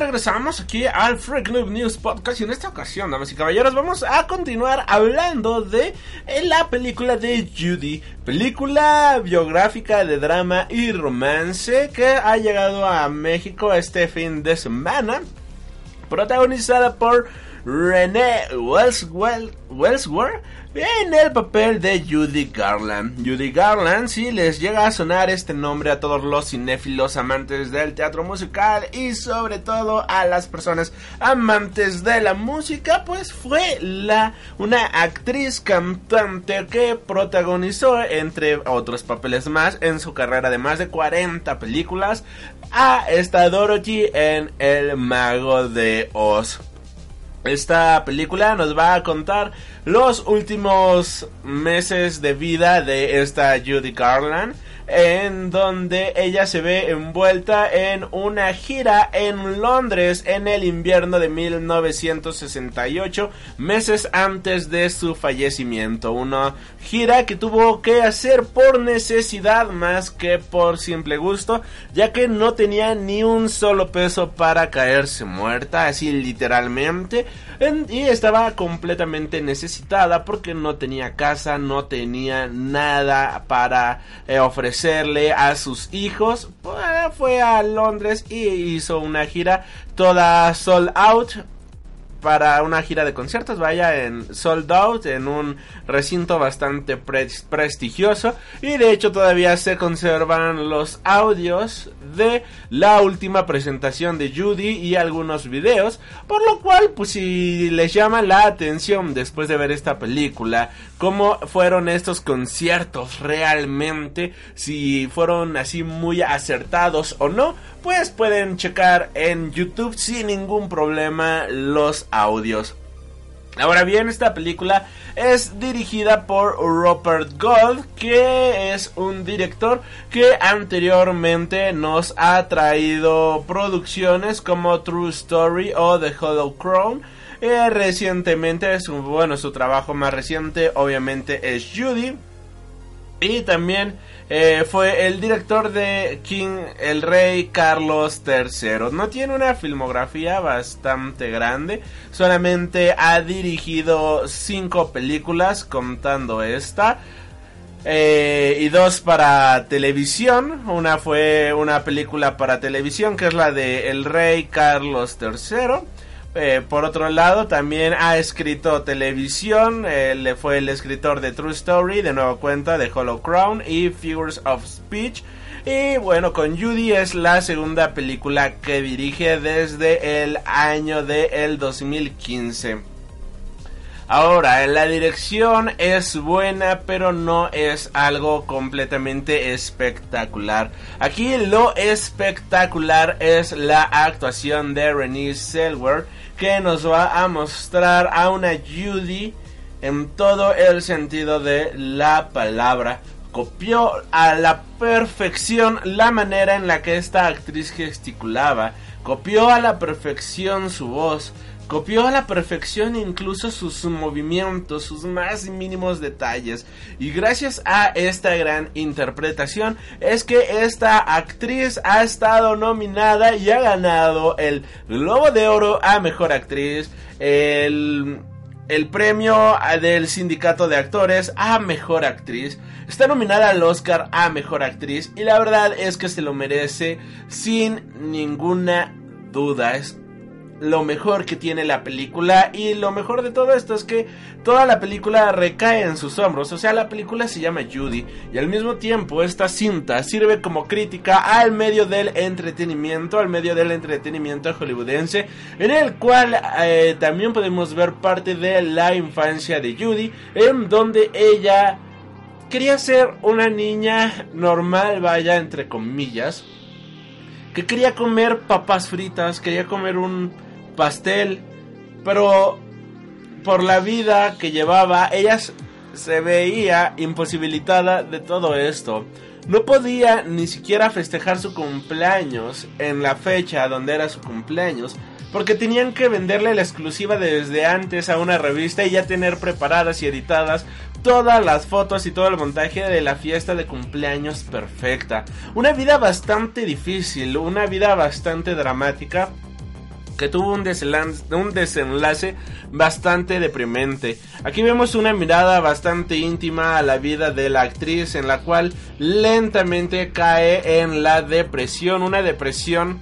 Regresamos aquí al Freak Noob News Podcast y en esta ocasión, damas y caballeros, vamos a continuar hablando de eh, la película de Judy, película biográfica de drama y romance que ha llegado a México este fin de semana, protagonizada por Renee Wellsworth en el papel de Judy Garland. Judy Garland, si les llega a sonar este nombre a todos los cinéfilos amantes del teatro musical y sobre todo a las personas amantes de la música, pues fue la una actriz cantante que protagonizó entre otros papeles más en su carrera de más de 40 películas a esta Dorothy en El Mago de Oz. Esta película nos va a contar los últimos meses de vida de esta Judy Garland en donde ella se ve envuelta en una gira en Londres en el invierno de 1968, meses antes de su fallecimiento. Una gira que tuvo que hacer por necesidad más que por simple gusto, ya que no tenía ni un solo peso para caerse muerta, así literalmente, y estaba completamente necesitada porque no tenía casa, no tenía nada para eh, ofrecer a sus hijos, pues, fue a Londres y hizo una gira toda sold out para una gira de conciertos, vaya en sold out, en un recinto bastante prestigioso. Y de hecho todavía se conservan los audios de la última presentación de Judy y algunos videos, por lo cual pues si les llama la atención después de ver esta película, cómo fueron estos conciertos realmente, si fueron así muy acertados o no, pues pueden checar en YouTube sin ningún problema los audios. Ahora bien, esta película es dirigida por Rupert Gold, que es un director que anteriormente nos ha traído producciones como True Story o The Hollow Crown. Eh, recientemente, su, bueno, su trabajo más reciente obviamente es Judy. Y también eh, fue el director de King, el rey Carlos III. No tiene una filmografía bastante grande, solamente ha dirigido cinco películas contando esta. Eh, y dos para televisión. Una fue una película para televisión que es la de El Rey Carlos III. Eh, por otro lado, también ha escrito televisión. le fue el escritor de True Story, de nuevo cuenta, de Hollow Crown y Figures of Speech. Y bueno, con Judy es la segunda película que dirige desde el año de el 2015. Ahora, la dirección es buena, pero no es algo completamente espectacular. Aquí lo espectacular es la actuación de Renée Selwer que nos va a mostrar a una Judy en todo el sentido de la palabra. Copió a la perfección la manera en la que esta actriz gesticulaba, copió a la perfección su voz, Copió a la perfección incluso sus movimientos, sus más mínimos detalles. Y gracias a esta gran interpretación es que esta actriz ha estado nominada y ha ganado el Globo de Oro a Mejor Actriz, el, el premio del Sindicato de Actores a Mejor Actriz. Está nominada al Oscar a Mejor Actriz y la verdad es que se lo merece sin ninguna duda. Es lo mejor que tiene la película y lo mejor de todo esto es que toda la película recae en sus hombros, o sea, la película se llama Judy y al mismo tiempo esta cinta sirve como crítica al medio del entretenimiento, al medio del entretenimiento hollywoodense, en el cual eh, también podemos ver parte de la infancia de Judy, en donde ella quería ser una niña normal, vaya, entre comillas, que quería comer papas fritas, quería comer un pastel, pero por la vida que llevaba, ella se veía imposibilitada de todo esto. No podía ni siquiera festejar su cumpleaños en la fecha donde era su cumpleaños, porque tenían que venderle la exclusiva desde antes a una revista y ya tener preparadas y editadas todas las fotos y todo el montaje de la fiesta de cumpleaños perfecta. Una vida bastante difícil, una vida bastante dramática que tuvo un desenlace, bastante deprimente. Aquí vemos una mirada bastante íntima a la vida de la actriz en la cual lentamente cae en la depresión, una depresión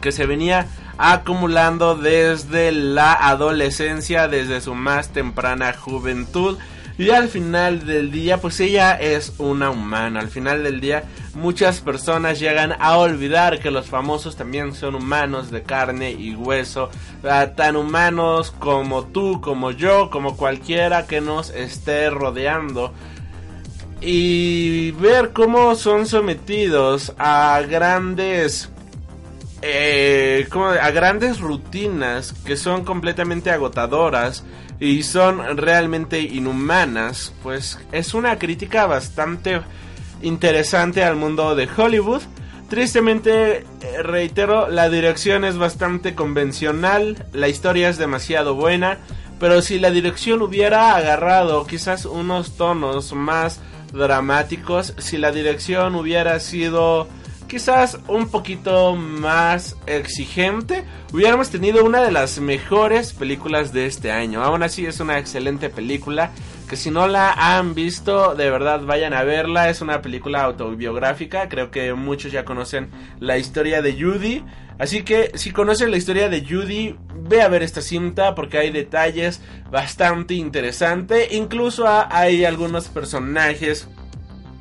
que se venía acumulando desde la adolescencia, desde su más temprana juventud. Y al final del día, pues ella es una humana. Al final del día, muchas personas llegan a olvidar que los famosos también son humanos de carne y hueso. Ah, tan humanos como tú, como yo, como cualquiera que nos esté rodeando. Y ver cómo son sometidos a grandes eh, a grandes rutinas que son completamente agotadoras y son realmente inhumanas, pues es una crítica bastante interesante al mundo de Hollywood. Tristemente, eh, reitero, la dirección es bastante convencional, la historia es demasiado buena, pero si la dirección hubiera agarrado quizás unos tonos más dramáticos, si la dirección hubiera sido quizás un poquito más exigente, hubiéramos tenido una de las mejores películas de este año. Aún así es una excelente película que si no la han visto, de verdad vayan a verla. Es una película autobiográfica, creo que muchos ya conocen la historia de Judy. Así que si conocen la historia de Judy, ve a ver esta cinta porque hay detalles bastante interesantes. Incluso hay algunos personajes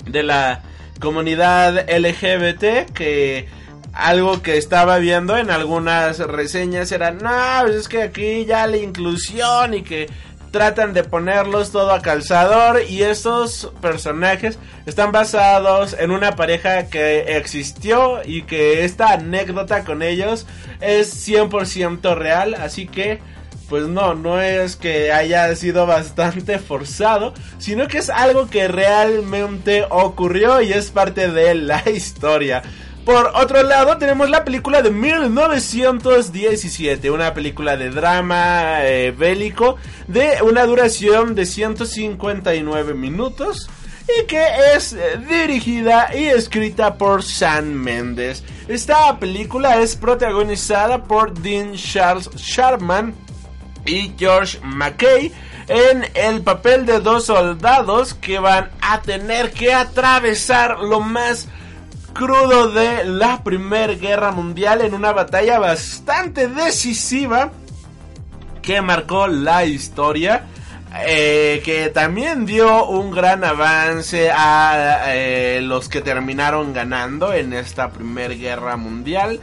de la comunidad LGBT que algo que estaba viendo en algunas reseñas era, no, pues es que aquí ya la inclusión y que tratan de ponerlos todo a calzador y estos personajes están basados en una pareja que existió y que esta anécdota con ellos es 100% real, así que pues no, no es que haya sido bastante forzado, sino que es algo que realmente ocurrió y es parte de la (laughs) historia. Por otro lado, tenemos la película de 1917, una película de drama eh, bélico de una duración de 159 minutos y que es eh, dirigida y escrita por Sam Mendes. Esta película es protagonizada por Dean Charles Sharman, y George McKay en el papel de dos soldados que van a tener que atravesar lo más crudo de la Primera Guerra Mundial en una batalla bastante decisiva que marcó la historia. Eh, que también dio un gran avance a eh, los que terminaron ganando en esta Primera Guerra Mundial.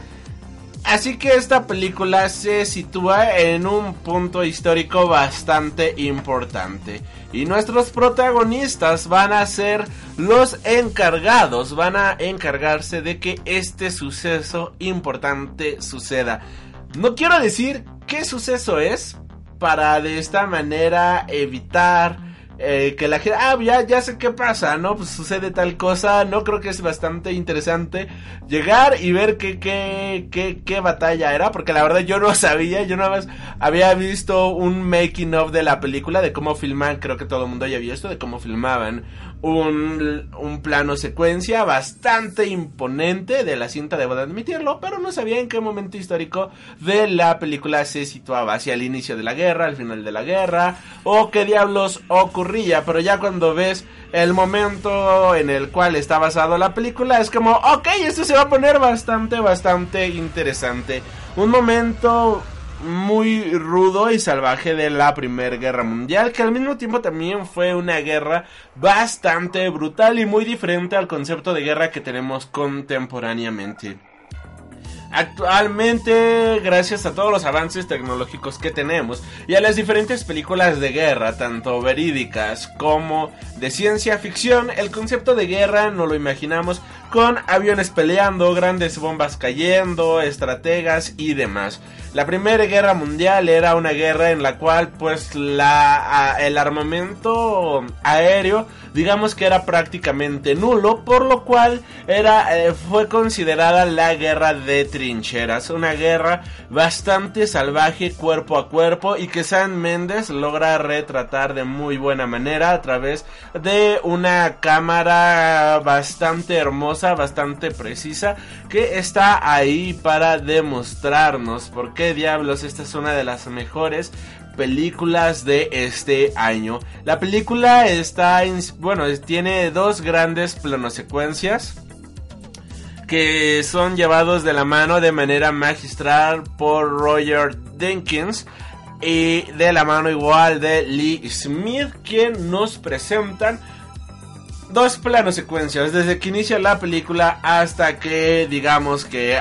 Así que esta película se sitúa en un punto histórico bastante importante. Y nuestros protagonistas van a ser los encargados, van a encargarse de que este suceso importante suceda. No quiero decir qué suceso es, para de esta manera evitar eh, que la gente, ah, ya, ya sé qué pasa, ¿no? Pues sucede tal cosa, no creo que es bastante interesante llegar y ver qué, qué, qué, qué batalla era, porque la verdad yo no (laughs) sabía, yo nada más había visto un making of de la película, de cómo filman, creo que todo el mundo ya visto, de cómo filmaban un, un, plano secuencia bastante imponente de la cinta, debo de admitirlo, pero no sabía en qué momento histórico de la película se situaba, hacia el inicio de la guerra, al final de la guerra, o qué diablos ocurría, pero ya cuando ves el momento en el cual está basado la película, es como, ok, esto se va a poner bastante, bastante interesante. Un momento muy rudo y salvaje de la Primera Guerra Mundial, que al mismo tiempo también fue una guerra bastante brutal y muy diferente al concepto de guerra que tenemos contemporáneamente. Actualmente, gracias a todos los avances tecnológicos que tenemos y a las diferentes películas de guerra, tanto verídicas como de ciencia ficción, el concepto de guerra no lo imaginamos con aviones peleando, grandes bombas cayendo, estrategas y demás. La Primera Guerra Mundial era una guerra en la cual pues la, el armamento aéreo digamos que era prácticamente nulo, por lo cual era, eh, fue considerada la guerra de trincheras, una guerra bastante salvaje cuerpo a cuerpo y que San Méndez logra retratar de muy buena manera a través de una cámara bastante hermosa, bastante precisa, que está ahí para demostrarnos por qué diablos esta es una de las mejores películas de este año. La película está, bueno, tiene dos grandes planosecuencias que son llevados de la mano de manera magistral por Roger Jenkins y de la mano igual de Lee Smith, quien nos presentan dos planos secuencias, desde que inicia la película hasta que digamos que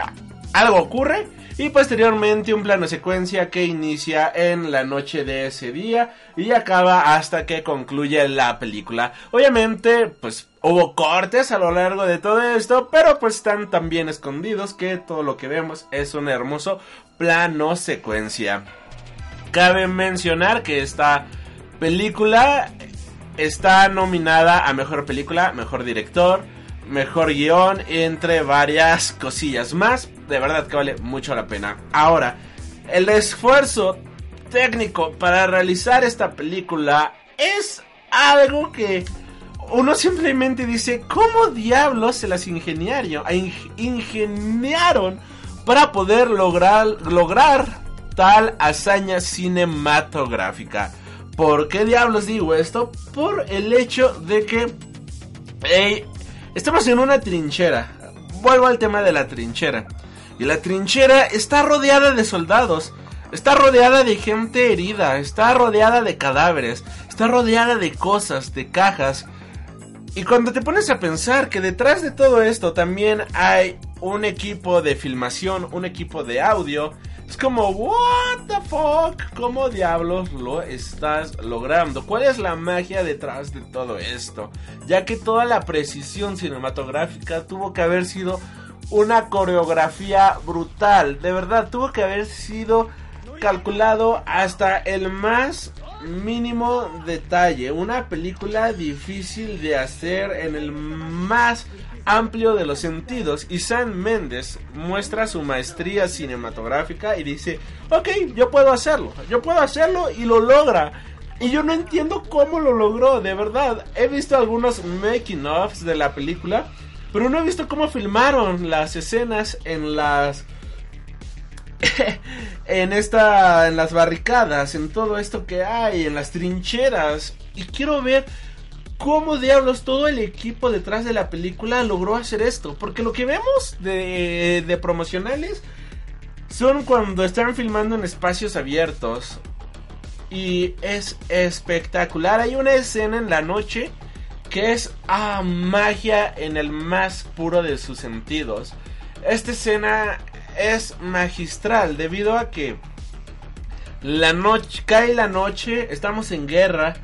algo ocurre y posteriormente un plano secuencia que inicia en la noche de ese día y acaba hasta que concluye la película. Obviamente, pues hubo cortes a lo largo de todo esto, pero pues están tan bien escondidos que todo lo que vemos es un hermoso plano secuencia. Cabe mencionar que esta película está nominada a mejor película, mejor director, mejor guion, entre varias cosillas más. De verdad que vale mucho la pena. Ahora, el esfuerzo técnico para realizar esta película es algo que uno simplemente dice, ¿cómo diablos se las ingeniaron, ingeniaron para poder lograr, lograr tal hazaña cinematográfica? ¿Por qué diablos digo esto? Por el hecho de que Estamos en una trinchera. Vuelvo al tema de la trinchera. Y la trinchera está rodeada de soldados. Está rodeada de gente herida. Está rodeada de cadáveres. Está rodeada de cosas, de cajas. Y cuando te pones a pensar que detrás de todo esto también hay un equipo de filmación, un equipo de audio, es como, what the fuck, ¿cómo diablos lo estás logrando? ¿Cuál es la magia detrás de todo esto? Ya que toda la precisión cinematográfica tuvo que haber sido una coreografía brutal, de verdad, tuvo que haber sido calculado hasta el más mínimo detalle. Una película difícil de hacer en el más amplio de los sentidos y Sam Mendes muestra su maestría cinematográfica y dice, ok, yo puedo hacerlo, yo puedo hacerlo y lo logra. Y yo no entiendo cómo lo logró, de verdad. He visto algunos making offs de la película, pero no he visto cómo filmaron las escenas en las (laughs) en esta en las barricadas, en todo esto que hay, en las trincheras y quiero ver cómo diablos todo el equipo detrás de la película logró hacer esto. Porque lo que vemos de, de promocionales son cuando están filmando en espacios abiertos. Y es espectacular. Hay una escena en la noche que es ah, magia en el más puro de sus sentidos. Esta escena es magistral debido a que la noche cae la noche, estamos en guerra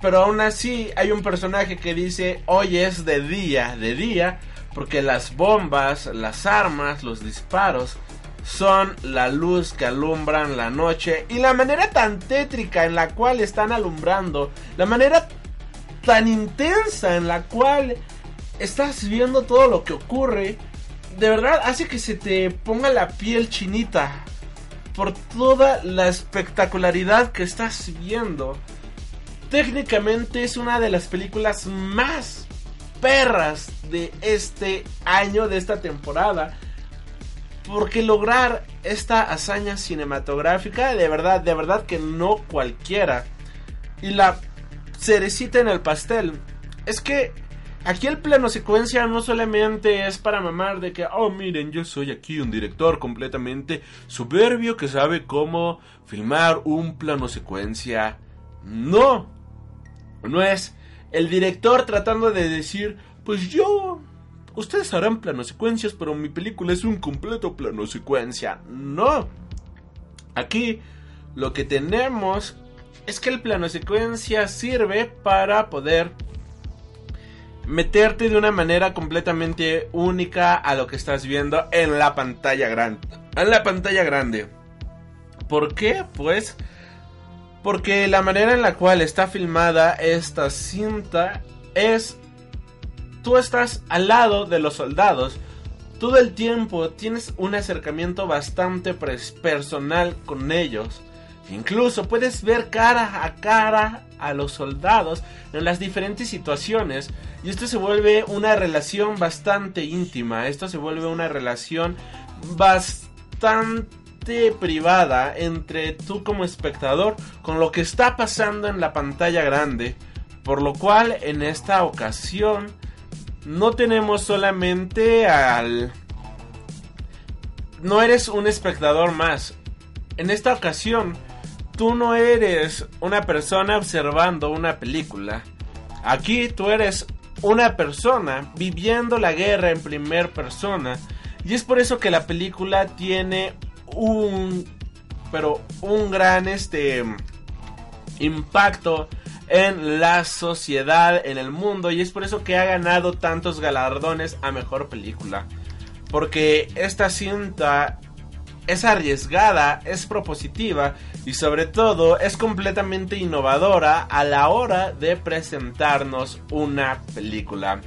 pero aún así hay un personaje que dice, hoy es de día, de día, porque las bombas, las armas, los disparos son la luz que alumbran la noche y la manera tan tétrica en la cual están alumbrando, la manera tan intensa en la cual estás viendo todo lo que ocurre, de verdad hace que se te ponga la piel chinita por toda la espectacularidad que estás viendo técnicamente es una de las películas más perras de este año, de esta temporada. Porque lograr esta hazaña cinematográfica, de verdad, de verdad que no cualquiera. Y la cerecita en el pastel. Es que aquí el plano secuencia no solamente es para mamar de que, oh miren, yo soy aquí un director completamente soberbio que sabe cómo filmar un plano secuencia. No, no es el director tratando de decir, pues yo... Ustedes harán plano secuencias, pero mi película es un completo plano secuencia. No. Aquí lo que tenemos es que el plano secuencia sirve para poder meterte de una manera completamente única a lo que estás viendo en la pantalla grande. En la pantalla grande. ¿Por qué? Pues porque la manera en la cual está filmada esta cinta es... Tú estás al lado de los soldados. Todo el tiempo tienes un acercamiento bastante personal con ellos. Incluso puedes ver cara a cara a los soldados en las diferentes situaciones. Y esto se vuelve una relación bastante íntima. Esto se vuelve una relación bastante privada entre tú como espectador con lo que está pasando en la pantalla grande. Por lo cual en esta ocasión no tenemos solamente al... No eres un espectador más. En esta ocasión, tú no eres una persona observando una película. Aquí tú eres una persona viviendo la guerra en primer persona. Y es por eso que la película tiene un... Pero un gran este impacto en la sociedad, en el mundo, y es por eso que ha ganado tantos galardones a mejor película. Porque esta cinta es arriesgada, es propositiva y sobre todo es completamente innovadora a la hora de presentarnos una película.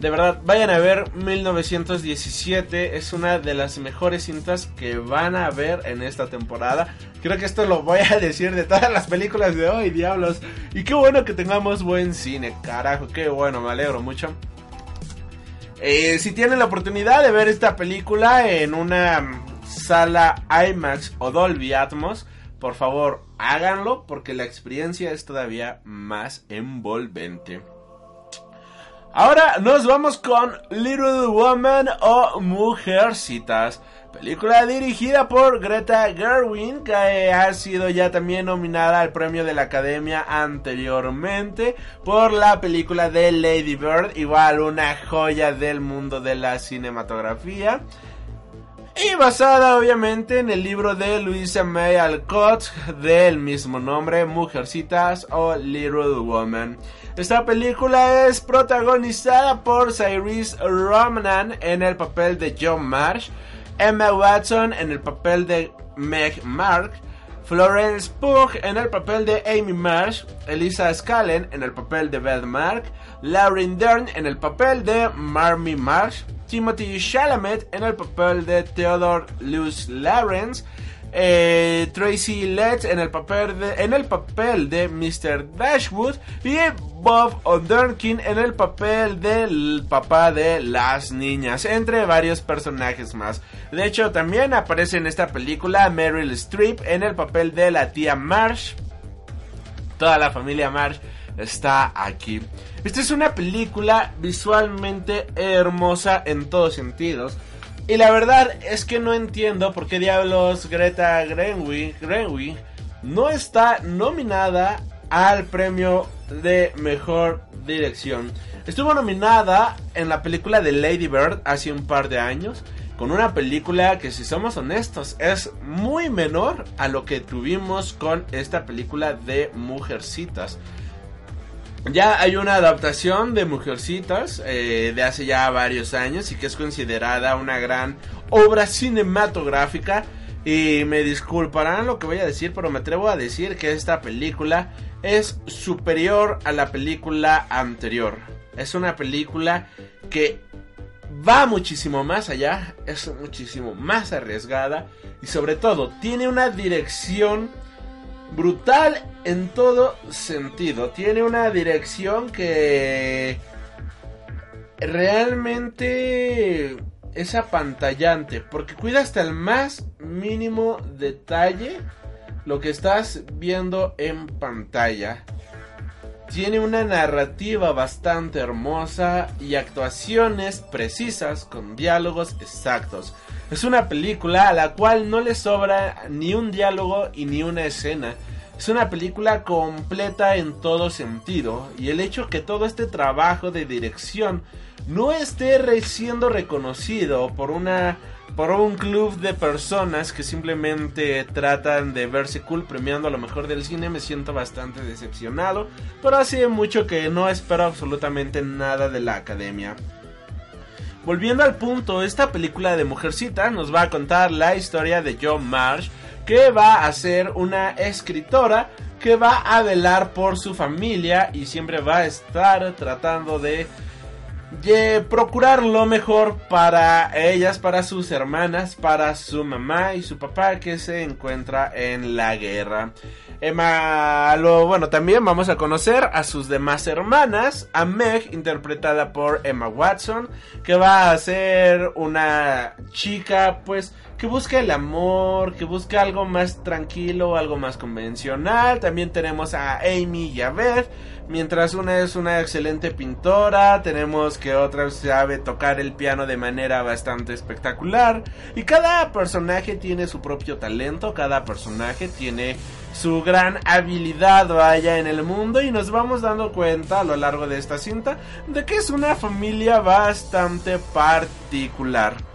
De verdad, vayan a ver 1917. Es una de las mejores cintas que van a ver en esta temporada. Creo que esto lo voy a decir de todas las películas de hoy, diablos. Y qué bueno que tengamos buen cine, carajo. Qué bueno, me alegro mucho. Eh, si tienen la oportunidad de ver esta película en una sala IMAX o Dolby Atmos, por favor háganlo porque la experiencia es todavía más envolvente. Ahora nos vamos con Little Woman o Mujercitas. Película dirigida por Greta Gerwig, que ha sido ya también nominada al premio de la Academia anteriormente por la película de Lady Bird, igual una joya del mundo de la cinematografía. Y basada obviamente en el libro de Louisa May Alcott del mismo nombre, Mujercitas o Little Woman. Esta película es protagonizada por Cyrus Romnan en el papel de John Marsh, Emma Watson en el papel de Meg Mark, Florence Pugh en el papel de Amy Marsh, Elisa Scallen en el papel de Beth Mark, Lauren Dern en el papel de Marmy Marsh, Timothy Chalamet en el papel de Theodore Lewis Lawrence, eh, Tracy Letts en el papel de, en el papel de Mr. Dashwood y Bob O'Durkin en el papel del papá de las niñas, entre varios personajes más. De hecho, también aparece en esta película Meryl Streep en el papel de la tía Marsh. Toda la familia Marsh está aquí. Esta es una película visualmente hermosa en todos sentidos. Y la verdad es que no entiendo por qué diablos Greta Gerwig, no está nominada al premio de mejor dirección. Estuvo nominada en la película de Lady Bird hace un par de años, con una película que si somos honestos es muy menor a lo que tuvimos con esta película de Mujercitas. Ya hay una adaptación de Mujercitas eh, de hace ya varios años y que es considerada una gran obra cinematográfica. Y me disculparán lo que voy a decir, pero me atrevo a decir que esta película es superior a la película anterior. Es una película que va muchísimo más allá, es muchísimo más arriesgada y sobre todo tiene una dirección brutal en todo sentido. Tiene una dirección que realmente es apantallante porque cuida hasta el más mínimo detalle lo que estás viendo en pantalla. Tiene una narrativa bastante hermosa y actuaciones precisas con diálogos exactos. Es una película a la cual no le sobra ni un diálogo y ni una escena. Es una película completa en todo sentido y el hecho que todo este trabajo de dirección no esté siendo reconocido por una por un club de personas que simplemente tratan de verse cool premiando a lo mejor del cine me siento bastante decepcionado, pero hace mucho que no espero absolutamente nada de la academia. Volviendo al punto, esta película de Mujercita nos va a contar la historia de John Marsh, que va a ser una escritora que va a velar por su familia y siempre va a estar tratando de, de procurar lo mejor para ellas, para sus hermanas, para su mamá y su papá que se encuentra en la guerra. Emma, lo, bueno, también vamos a conocer a sus demás hermanas, a Meg, interpretada por Emma Watson, que va a ser una chica, pues, que busca el amor, que busca algo más tranquilo, algo más convencional. También tenemos a Amy y a Beth, mientras una es una excelente pintora, tenemos que otra sabe tocar el piano de manera bastante espectacular. Y cada personaje tiene su propio talento, cada personaje tiene su gran habilidad vaya en el mundo y nos vamos dando cuenta a lo largo de esta cinta de que es una familia bastante particular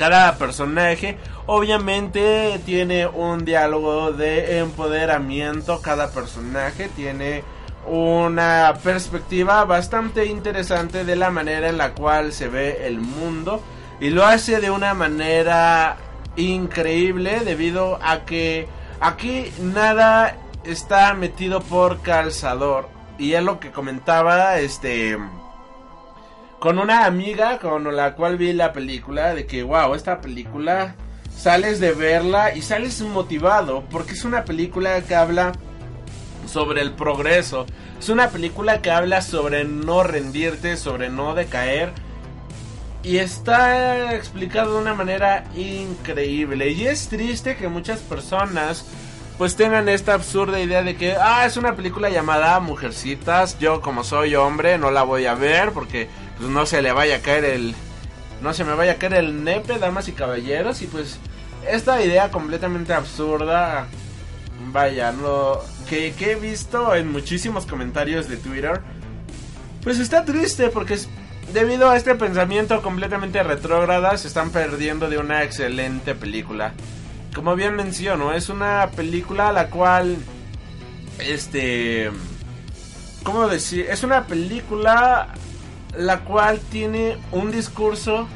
cada personaje obviamente tiene un diálogo de empoderamiento, cada personaje tiene una perspectiva bastante interesante de la manera en la cual se ve el mundo y lo hace de una manera increíble debido a que aquí nada está metido por calzador. Y es lo que comentaba este con una amiga con la cual vi la película de que wow, esta película sales de verla y sales motivado porque es una película que habla sobre el progreso. Es una película que habla sobre no rendirte, sobre no decaer. Y está explicado de una manera increíble. Y es triste que muchas personas pues tengan esta absurda idea de que, ah, es una película llamada Mujercitas. Yo como soy hombre no la voy a ver porque pues no se le vaya a caer el... No se me vaya a caer el nepe, damas y caballeros. Y pues esta idea completamente absurda, vaya, no, que, que he visto en muchísimos comentarios de Twitter, pues está triste porque es, debido a este pensamiento completamente retrógrada se están perdiendo de una excelente película. Como bien menciono, es una película a la cual, este, ¿cómo decir? Es una película la cual tiene un discurso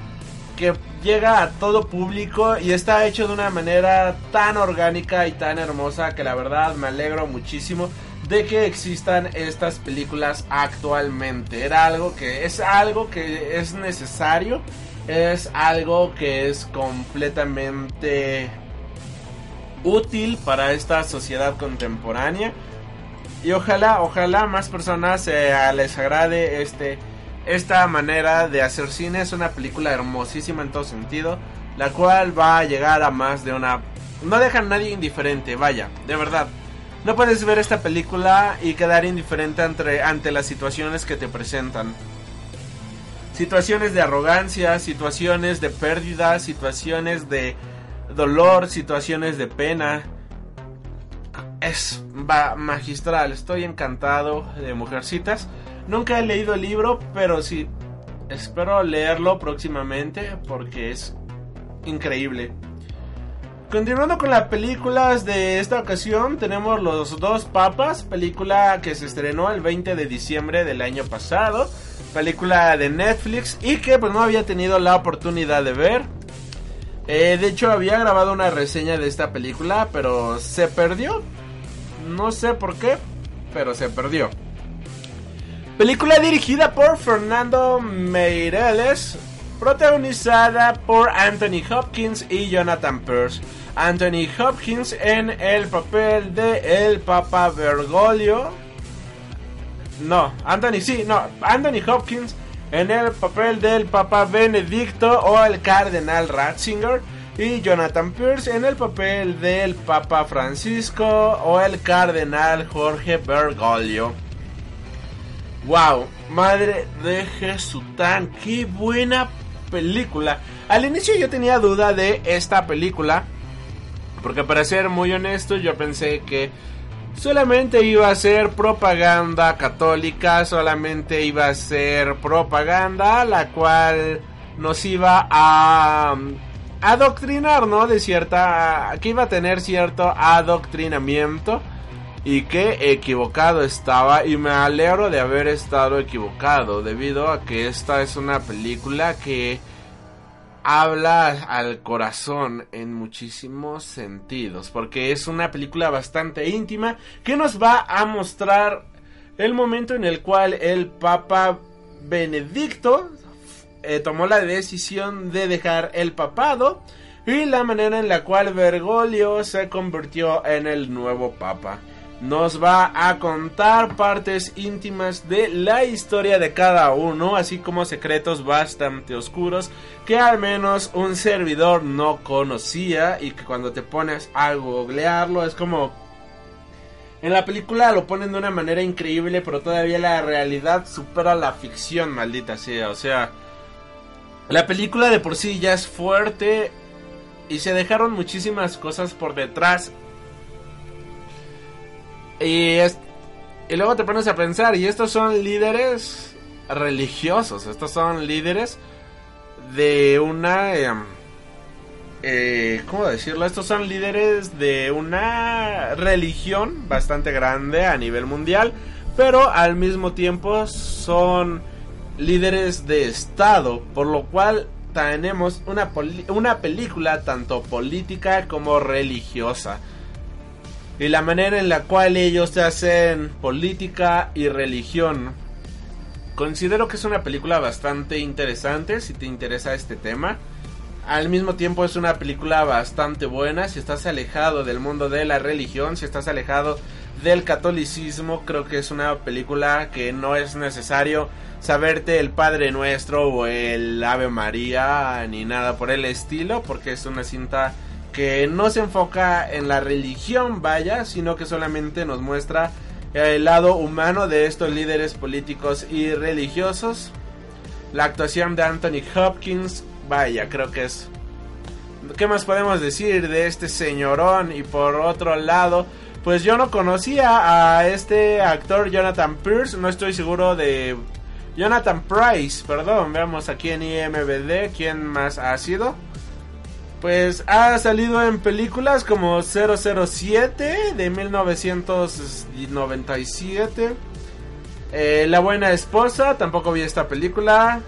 que llega a todo público y está hecho de una manera tan orgánica y tan hermosa que la verdad me alegro muchísimo de que existan estas películas actualmente. Era algo que es algo que es necesario, es algo que es completamente útil para esta sociedad contemporánea y ojalá, ojalá más personas eh, les agrade este esta manera de hacer cine es una película hermosísima en todo sentido, la cual va a llegar a más de una... No deja a nadie indiferente, vaya, de verdad. No puedes ver esta película y quedar indiferente ante, ante las situaciones que te presentan. Situaciones de arrogancia, situaciones de pérdida, situaciones de dolor, situaciones de pena. Es va magistral, estoy encantado de Mujercitas. Nunca he leído el libro, pero sí espero leerlo próximamente porque es increíble. Continuando con las películas de esta ocasión, tenemos Los dos papas, película que se estrenó el 20 de diciembre del año pasado, película de Netflix y que pues no había tenido la oportunidad de ver. Eh, de hecho había grabado una reseña de esta película, pero se perdió. No sé por qué, pero se perdió. Película dirigida por Fernando Meireles, protagonizada por Anthony Hopkins y Jonathan Pierce. Anthony Hopkins en el papel de el Papa Bergoglio. No, Anthony sí, no, Anthony Hopkins en el papel del Papa Benedicto o el Cardenal Ratzinger y Jonathan Pierce en el papel del Papa Francisco o el Cardenal Jorge Bergoglio. Wow, madre de Jesután, qué buena película. Al inicio yo tenía duda de esta película, porque para ser muy honesto yo pensé que solamente iba a ser propaganda católica, solamente iba a ser propaganda la cual nos iba a adoctrinar, ¿no? De cierta... que iba a tener cierto adoctrinamiento y qué equivocado estaba y me alegro de haber estado equivocado debido a que esta es una película que habla al corazón en muchísimos sentidos porque es una película bastante íntima que nos va a mostrar el momento en el cual el Papa Benedicto eh, tomó la decisión de dejar el papado y la manera en la cual Bergoglio se convirtió en el nuevo papa. Nos va a contar partes íntimas de la historia de cada uno, así como secretos bastante oscuros que al menos un servidor no conocía y que cuando te pones a googlearlo es como... En la película lo ponen de una manera increíble, pero todavía la realidad supera la ficción, maldita sea. O sea, la película de por sí ya es fuerte y se dejaron muchísimas cosas por detrás y, y luego te pones a pensar, y estos son líderes religiosos, estos son líderes de una... Em, eh, ¿Cómo decirlo? Estos son líderes de una religión bastante grande a nivel mundial, pero al mismo tiempo son líderes de Estado, por lo cual tenemos una, una película tanto política como religiosa y la manera en la cual ellos hacen política y religión. Considero que es una película bastante interesante si te interesa este tema. Al mismo tiempo es una película bastante buena si estás alejado del mundo de la religión, si estás alejado del catolicismo, creo que es una película que no es necesario saberte el Padre Nuestro o el Ave María ni nada por el estilo, porque es una cinta que no se enfoca en la religión, vaya, sino que solamente nos muestra el lado humano de estos líderes políticos y religiosos. La actuación de Anthony Hopkins, vaya, creo que es... ¿Qué más podemos decir de este señorón? Y por otro lado, pues yo no conocía a este actor Jonathan Pierce, no estoy seguro de... Jonathan Price, perdón, veamos aquí en IMBD quién más ha sido. Pues ha salido en películas como 007 de 1997. Eh, La buena esposa, tampoco vi esta película.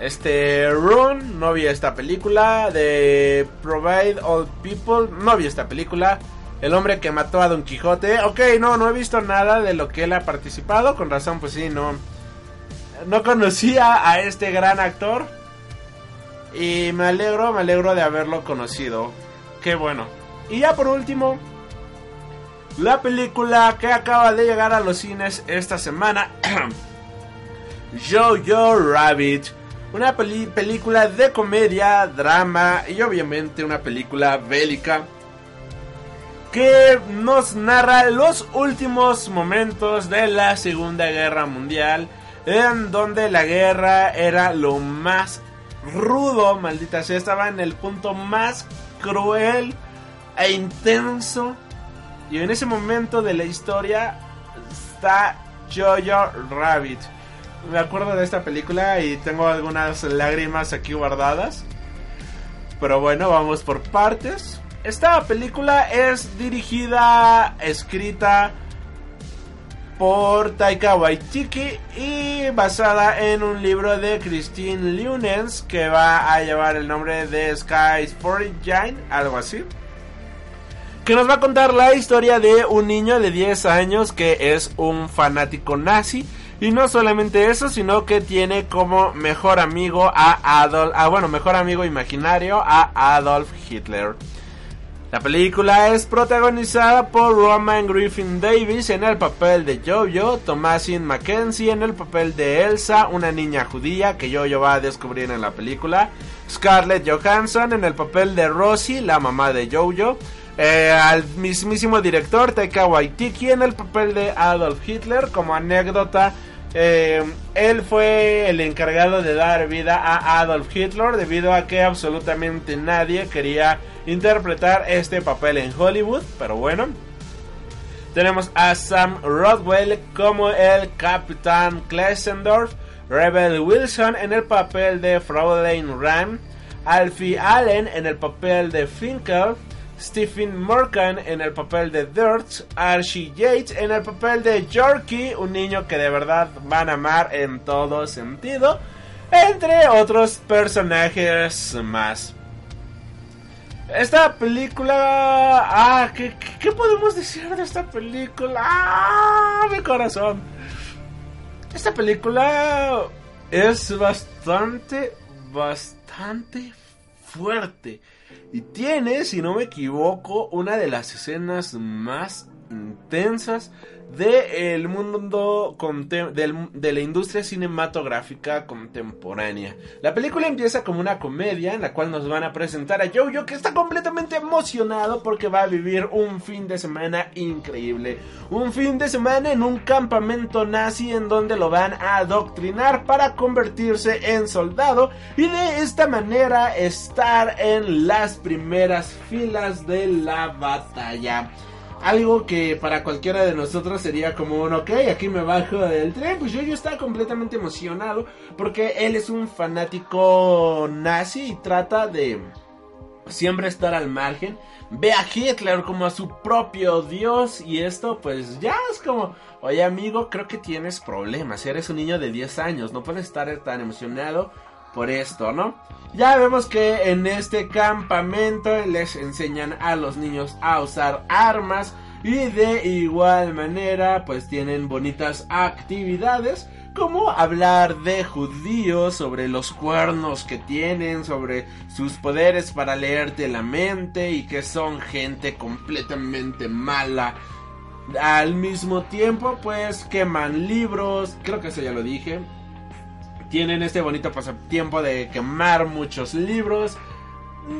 Este Run, no vi esta película. De Provide All People, no vi esta película. El hombre que mató a Don Quijote. Ok, no, no he visto nada de lo que él ha participado. Con razón, pues sí, no. No conocía a este gran actor. Y me alegro, me alegro de haberlo conocido. Qué bueno. Y ya por último, la película que acaba de llegar a los cines esta semana. (clears throat) Jojo Rabbit. Una película de comedia, drama y obviamente una película bélica que nos narra los últimos momentos de la Segunda Guerra Mundial, en donde la guerra era lo más rudo, maldita sea, estaba en el punto más cruel e intenso. Y en ese momento de la historia está Jojo Rabbit. Me acuerdo de esta película y tengo algunas lágrimas aquí guardadas. Pero bueno, vamos por partes. Esta película es dirigida, escrita por Taika Waititi y basada en un libro de Christine Lunens que va a llevar el nombre de Sky Giant, algo así. Que nos va a contar la historia de un niño de 10 años que es un fanático nazi. Y no solamente eso, sino que tiene como mejor amigo a Adolf, ah, bueno, mejor amigo imaginario a Adolf Hitler. La película es protagonizada por Roman Griffin Davis en el papel de Jojo, Thomasin Mackenzie en el papel de Elsa, una niña judía que Jojo va a descubrir en la película, Scarlett Johansson en el papel de Rosie, la mamá de Jojo, eh, al mismísimo director Taika Waititi en el papel de Adolf Hitler, como anécdota eh, él fue el encargado de dar vida a Adolf Hitler debido a que absolutamente nadie quería interpretar este papel en Hollywood, pero bueno. Tenemos a Sam Rodwell como el Capitán Klesendorf, Rebel Wilson en el papel de Fraulein Ram, Alfie Allen en el papel de Finkel, Stephen Morgan en el papel de Dirt, Archie Yates en el papel de Yorkie, un niño que de verdad van a amar en todo sentido, entre otros personajes más. Esta película... Ah, ¿qué, ¿qué, podemos decir de esta película? Ah, mi corazón. Esta película es bastante, bastante fuerte. Y tiene, si no me equivoco, una de las escenas más intensas de el mundo de la industria cinematográfica contemporánea. La película empieza como una comedia en la cual nos van a presentar a Jojo que está completamente emocionado porque va a vivir un fin de semana increíble. Un fin de semana en un campamento nazi en donde lo van a adoctrinar para convertirse en soldado y de esta manera estar en las primeras filas de la batalla algo que para cualquiera de nosotros sería como un ok, aquí me bajo del tren, pues yo, yo estaba completamente emocionado porque él es un fanático nazi y trata de siempre estar al margen. Ve a Hitler como a su propio dios y esto pues ya es como, oye amigo, creo que tienes problemas, eres un niño de 10 años, no puedes estar tan emocionado por esto, ¿no? Ya vemos que en este campamento les enseñan a los niños a usar armas y de igual manera pues tienen bonitas actividades como hablar de judíos, sobre los cuernos que tienen, sobre sus poderes para leerte la mente y que son gente completamente mala. Al mismo tiempo pues queman libros, creo que eso ya lo dije, tienen este bonito pasatiempo de quemar muchos libros,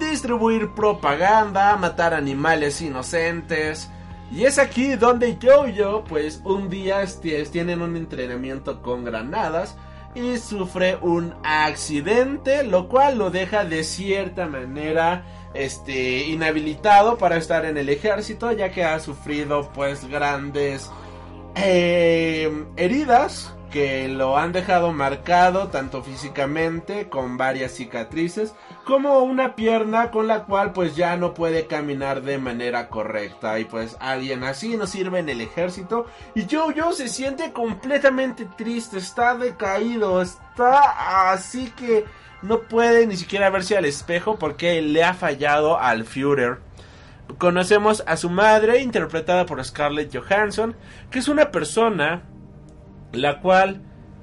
distribuir propaganda, matar animales inocentes. Y es aquí donde Jojo, pues un día tienen un entrenamiento con granadas y sufre un accidente, lo cual lo deja de cierta manera este inhabilitado para estar en el ejército, ya que ha sufrido pues grandes eh, heridas que lo han dejado marcado tanto físicamente con varias cicatrices como una pierna con la cual pues ya no puede caminar de manera correcta y pues alguien así no sirve en el ejército y Jojo se siente completamente triste, está decaído, está así que no puede ni siquiera verse al espejo porque le ha fallado al Führer. Conocemos a su madre interpretada por Scarlett Johansson, que es una persona la cual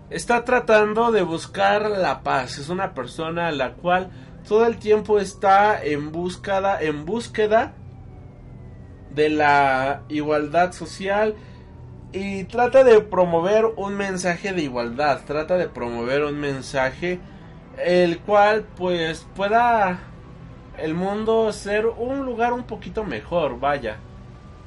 está tratando de buscar la paz. Es una persona la cual todo el tiempo está en búsqueda, en búsqueda de la igualdad social y trata de promover un mensaje de igualdad, trata de promover un mensaje el cual pues pueda el mundo ser un lugar un poquito mejor, vaya.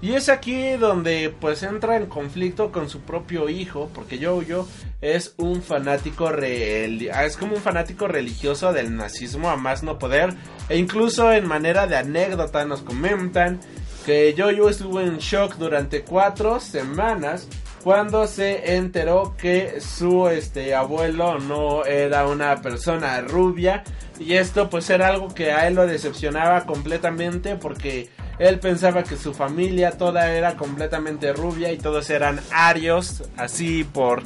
Y es aquí donde pues entra en conflicto con su propio hijo, porque Jojo es un fanático es como un fanático religioso del nazismo a más no poder, e incluso en manera de anécdota nos comentan que Jojo estuvo en shock durante cuatro semanas cuando se enteró que su este abuelo no era una persona rubia. Y esto pues era algo que a él lo decepcionaba completamente porque él pensaba que su familia toda era completamente rubia y todos eran arios, así por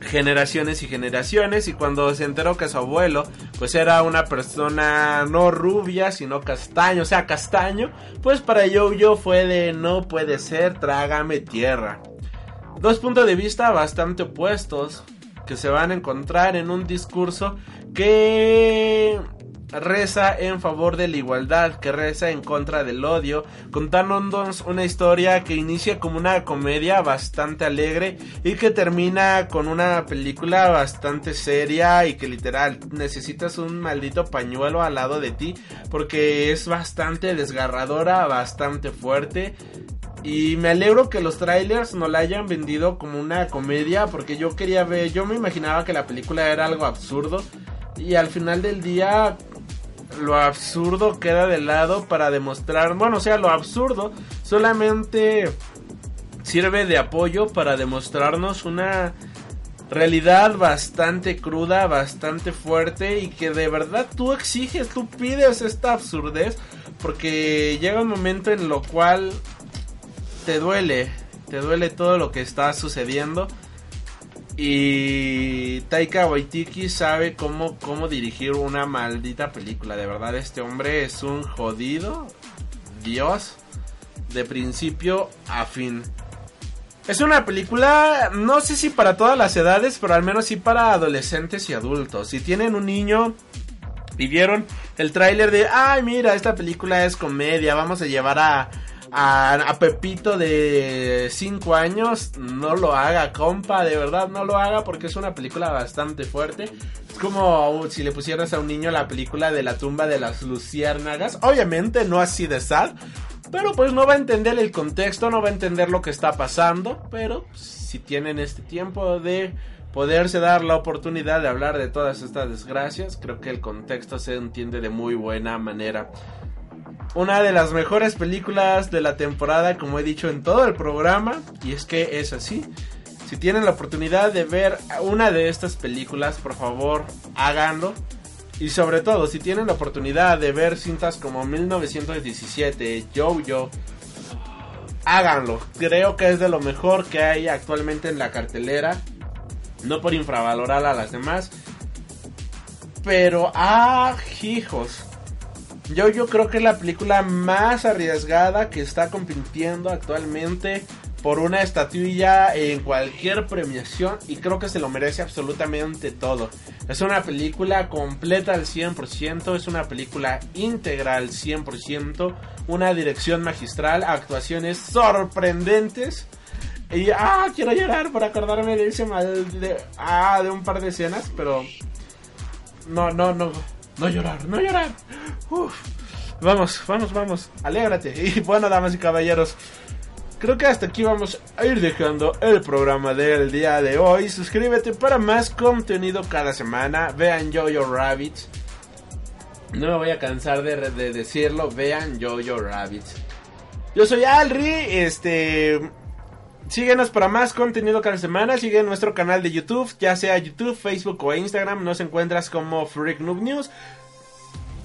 generaciones y generaciones y cuando se enteró que su abuelo pues era una persona no rubia sino castaño, o sea castaño, pues para yo yo fue de no puede ser, trágame tierra. Dos puntos de vista bastante opuestos que se van a encontrar en un discurso que reza en favor de la igualdad, que reza en contra del odio, contándonos una historia que inicia como una comedia bastante alegre y que termina con una película bastante seria y que literal necesitas un maldito pañuelo al lado de ti porque es bastante desgarradora, bastante fuerte. Y me alegro que los trailers no la hayan vendido como una comedia porque yo quería ver, yo me imaginaba que la película era algo absurdo y al final del día lo absurdo queda de lado para demostrar, bueno, o sea, lo absurdo solamente sirve de apoyo para demostrarnos una realidad bastante cruda, bastante fuerte y que de verdad tú exiges, tú pides esta absurdez porque llega un momento en lo cual te duele, te duele todo lo que está sucediendo y Taika Waititi sabe cómo, cómo dirigir una maldita película. De verdad, este hombre es un jodido dios de principio a fin. Es una película, no sé si para todas las edades, pero al menos sí para adolescentes y adultos. Si tienen un niño y vieron el tráiler de, ay mira, esta película es comedia, vamos a llevar a, a, Pepito de 5 años, no lo haga, compa, de verdad no lo haga porque es una película bastante fuerte. Es como si le pusieras a un niño la película de la tumba de las luciérnagas. Obviamente no así de sad, pero pues no va a entender el contexto, no va a entender lo que está pasando, pero si tienen este tiempo de poderse dar la oportunidad de hablar de todas estas desgracias, creo que el contexto se entiende de muy buena manera. Una de las mejores películas de la temporada, como he dicho en todo el programa, y es que es así. Si tienen la oportunidad de ver una de estas películas, por favor, háganlo. Y sobre todo, si tienen la oportunidad de ver cintas como 1917, Jojo, háganlo. Creo que es de lo mejor que hay actualmente en la cartelera. No por infravalorar a las demás. Pero, ah, hijos. Yo, yo creo que es la película más arriesgada que está compitiendo actualmente por una estatuilla en cualquier premiación y creo que se lo merece absolutamente todo. Es una película completa al 100%, es una película íntegra al 100%, una dirección magistral, actuaciones sorprendentes. Y ah, quiero llorar por acordarme de ese mal de ah, de un par de escenas, pero no no no no llorar, no llorar. Vamos, vamos, vamos. Alégrate. Y bueno, damas y caballeros, creo que hasta aquí vamos a ir dejando el programa del día de hoy. Suscríbete para más contenido cada semana. Vean Jojo Rabbit. No me voy a cansar de, de decirlo. Vean Jojo Rabbit. Yo soy Alri. Este. Síguenos para más contenido cada semana. Sigue nuestro canal de YouTube, ya sea YouTube, Facebook o Instagram. Nos encuentras como Freak Noob News.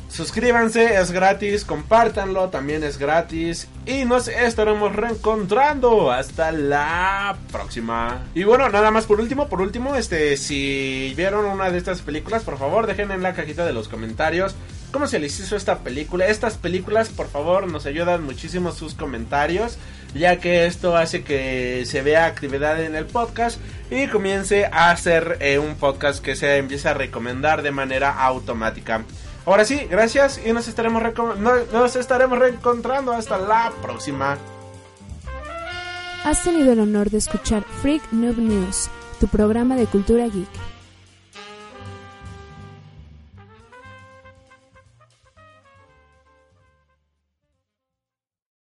Suscríbanse, es gratis, compártanlo, también es gratis. Y nos estaremos reencontrando. Hasta la próxima. Y bueno, nada más por último, por último, este, si vieron una de estas películas, por favor, dejen en la cajita de los comentarios cómo se les hizo esta película. Estas películas, por favor, nos ayudan muchísimo sus comentarios, ya que esto hace que se vea actividad en el podcast y comience a hacer eh, un podcast que se empiece a recomendar de manera automática. Ahora sí, gracias y nos estaremos, nos estaremos reencontrando hasta la próxima. Has tenido el honor de escuchar Freak Noob News, tu programa de cultura geek.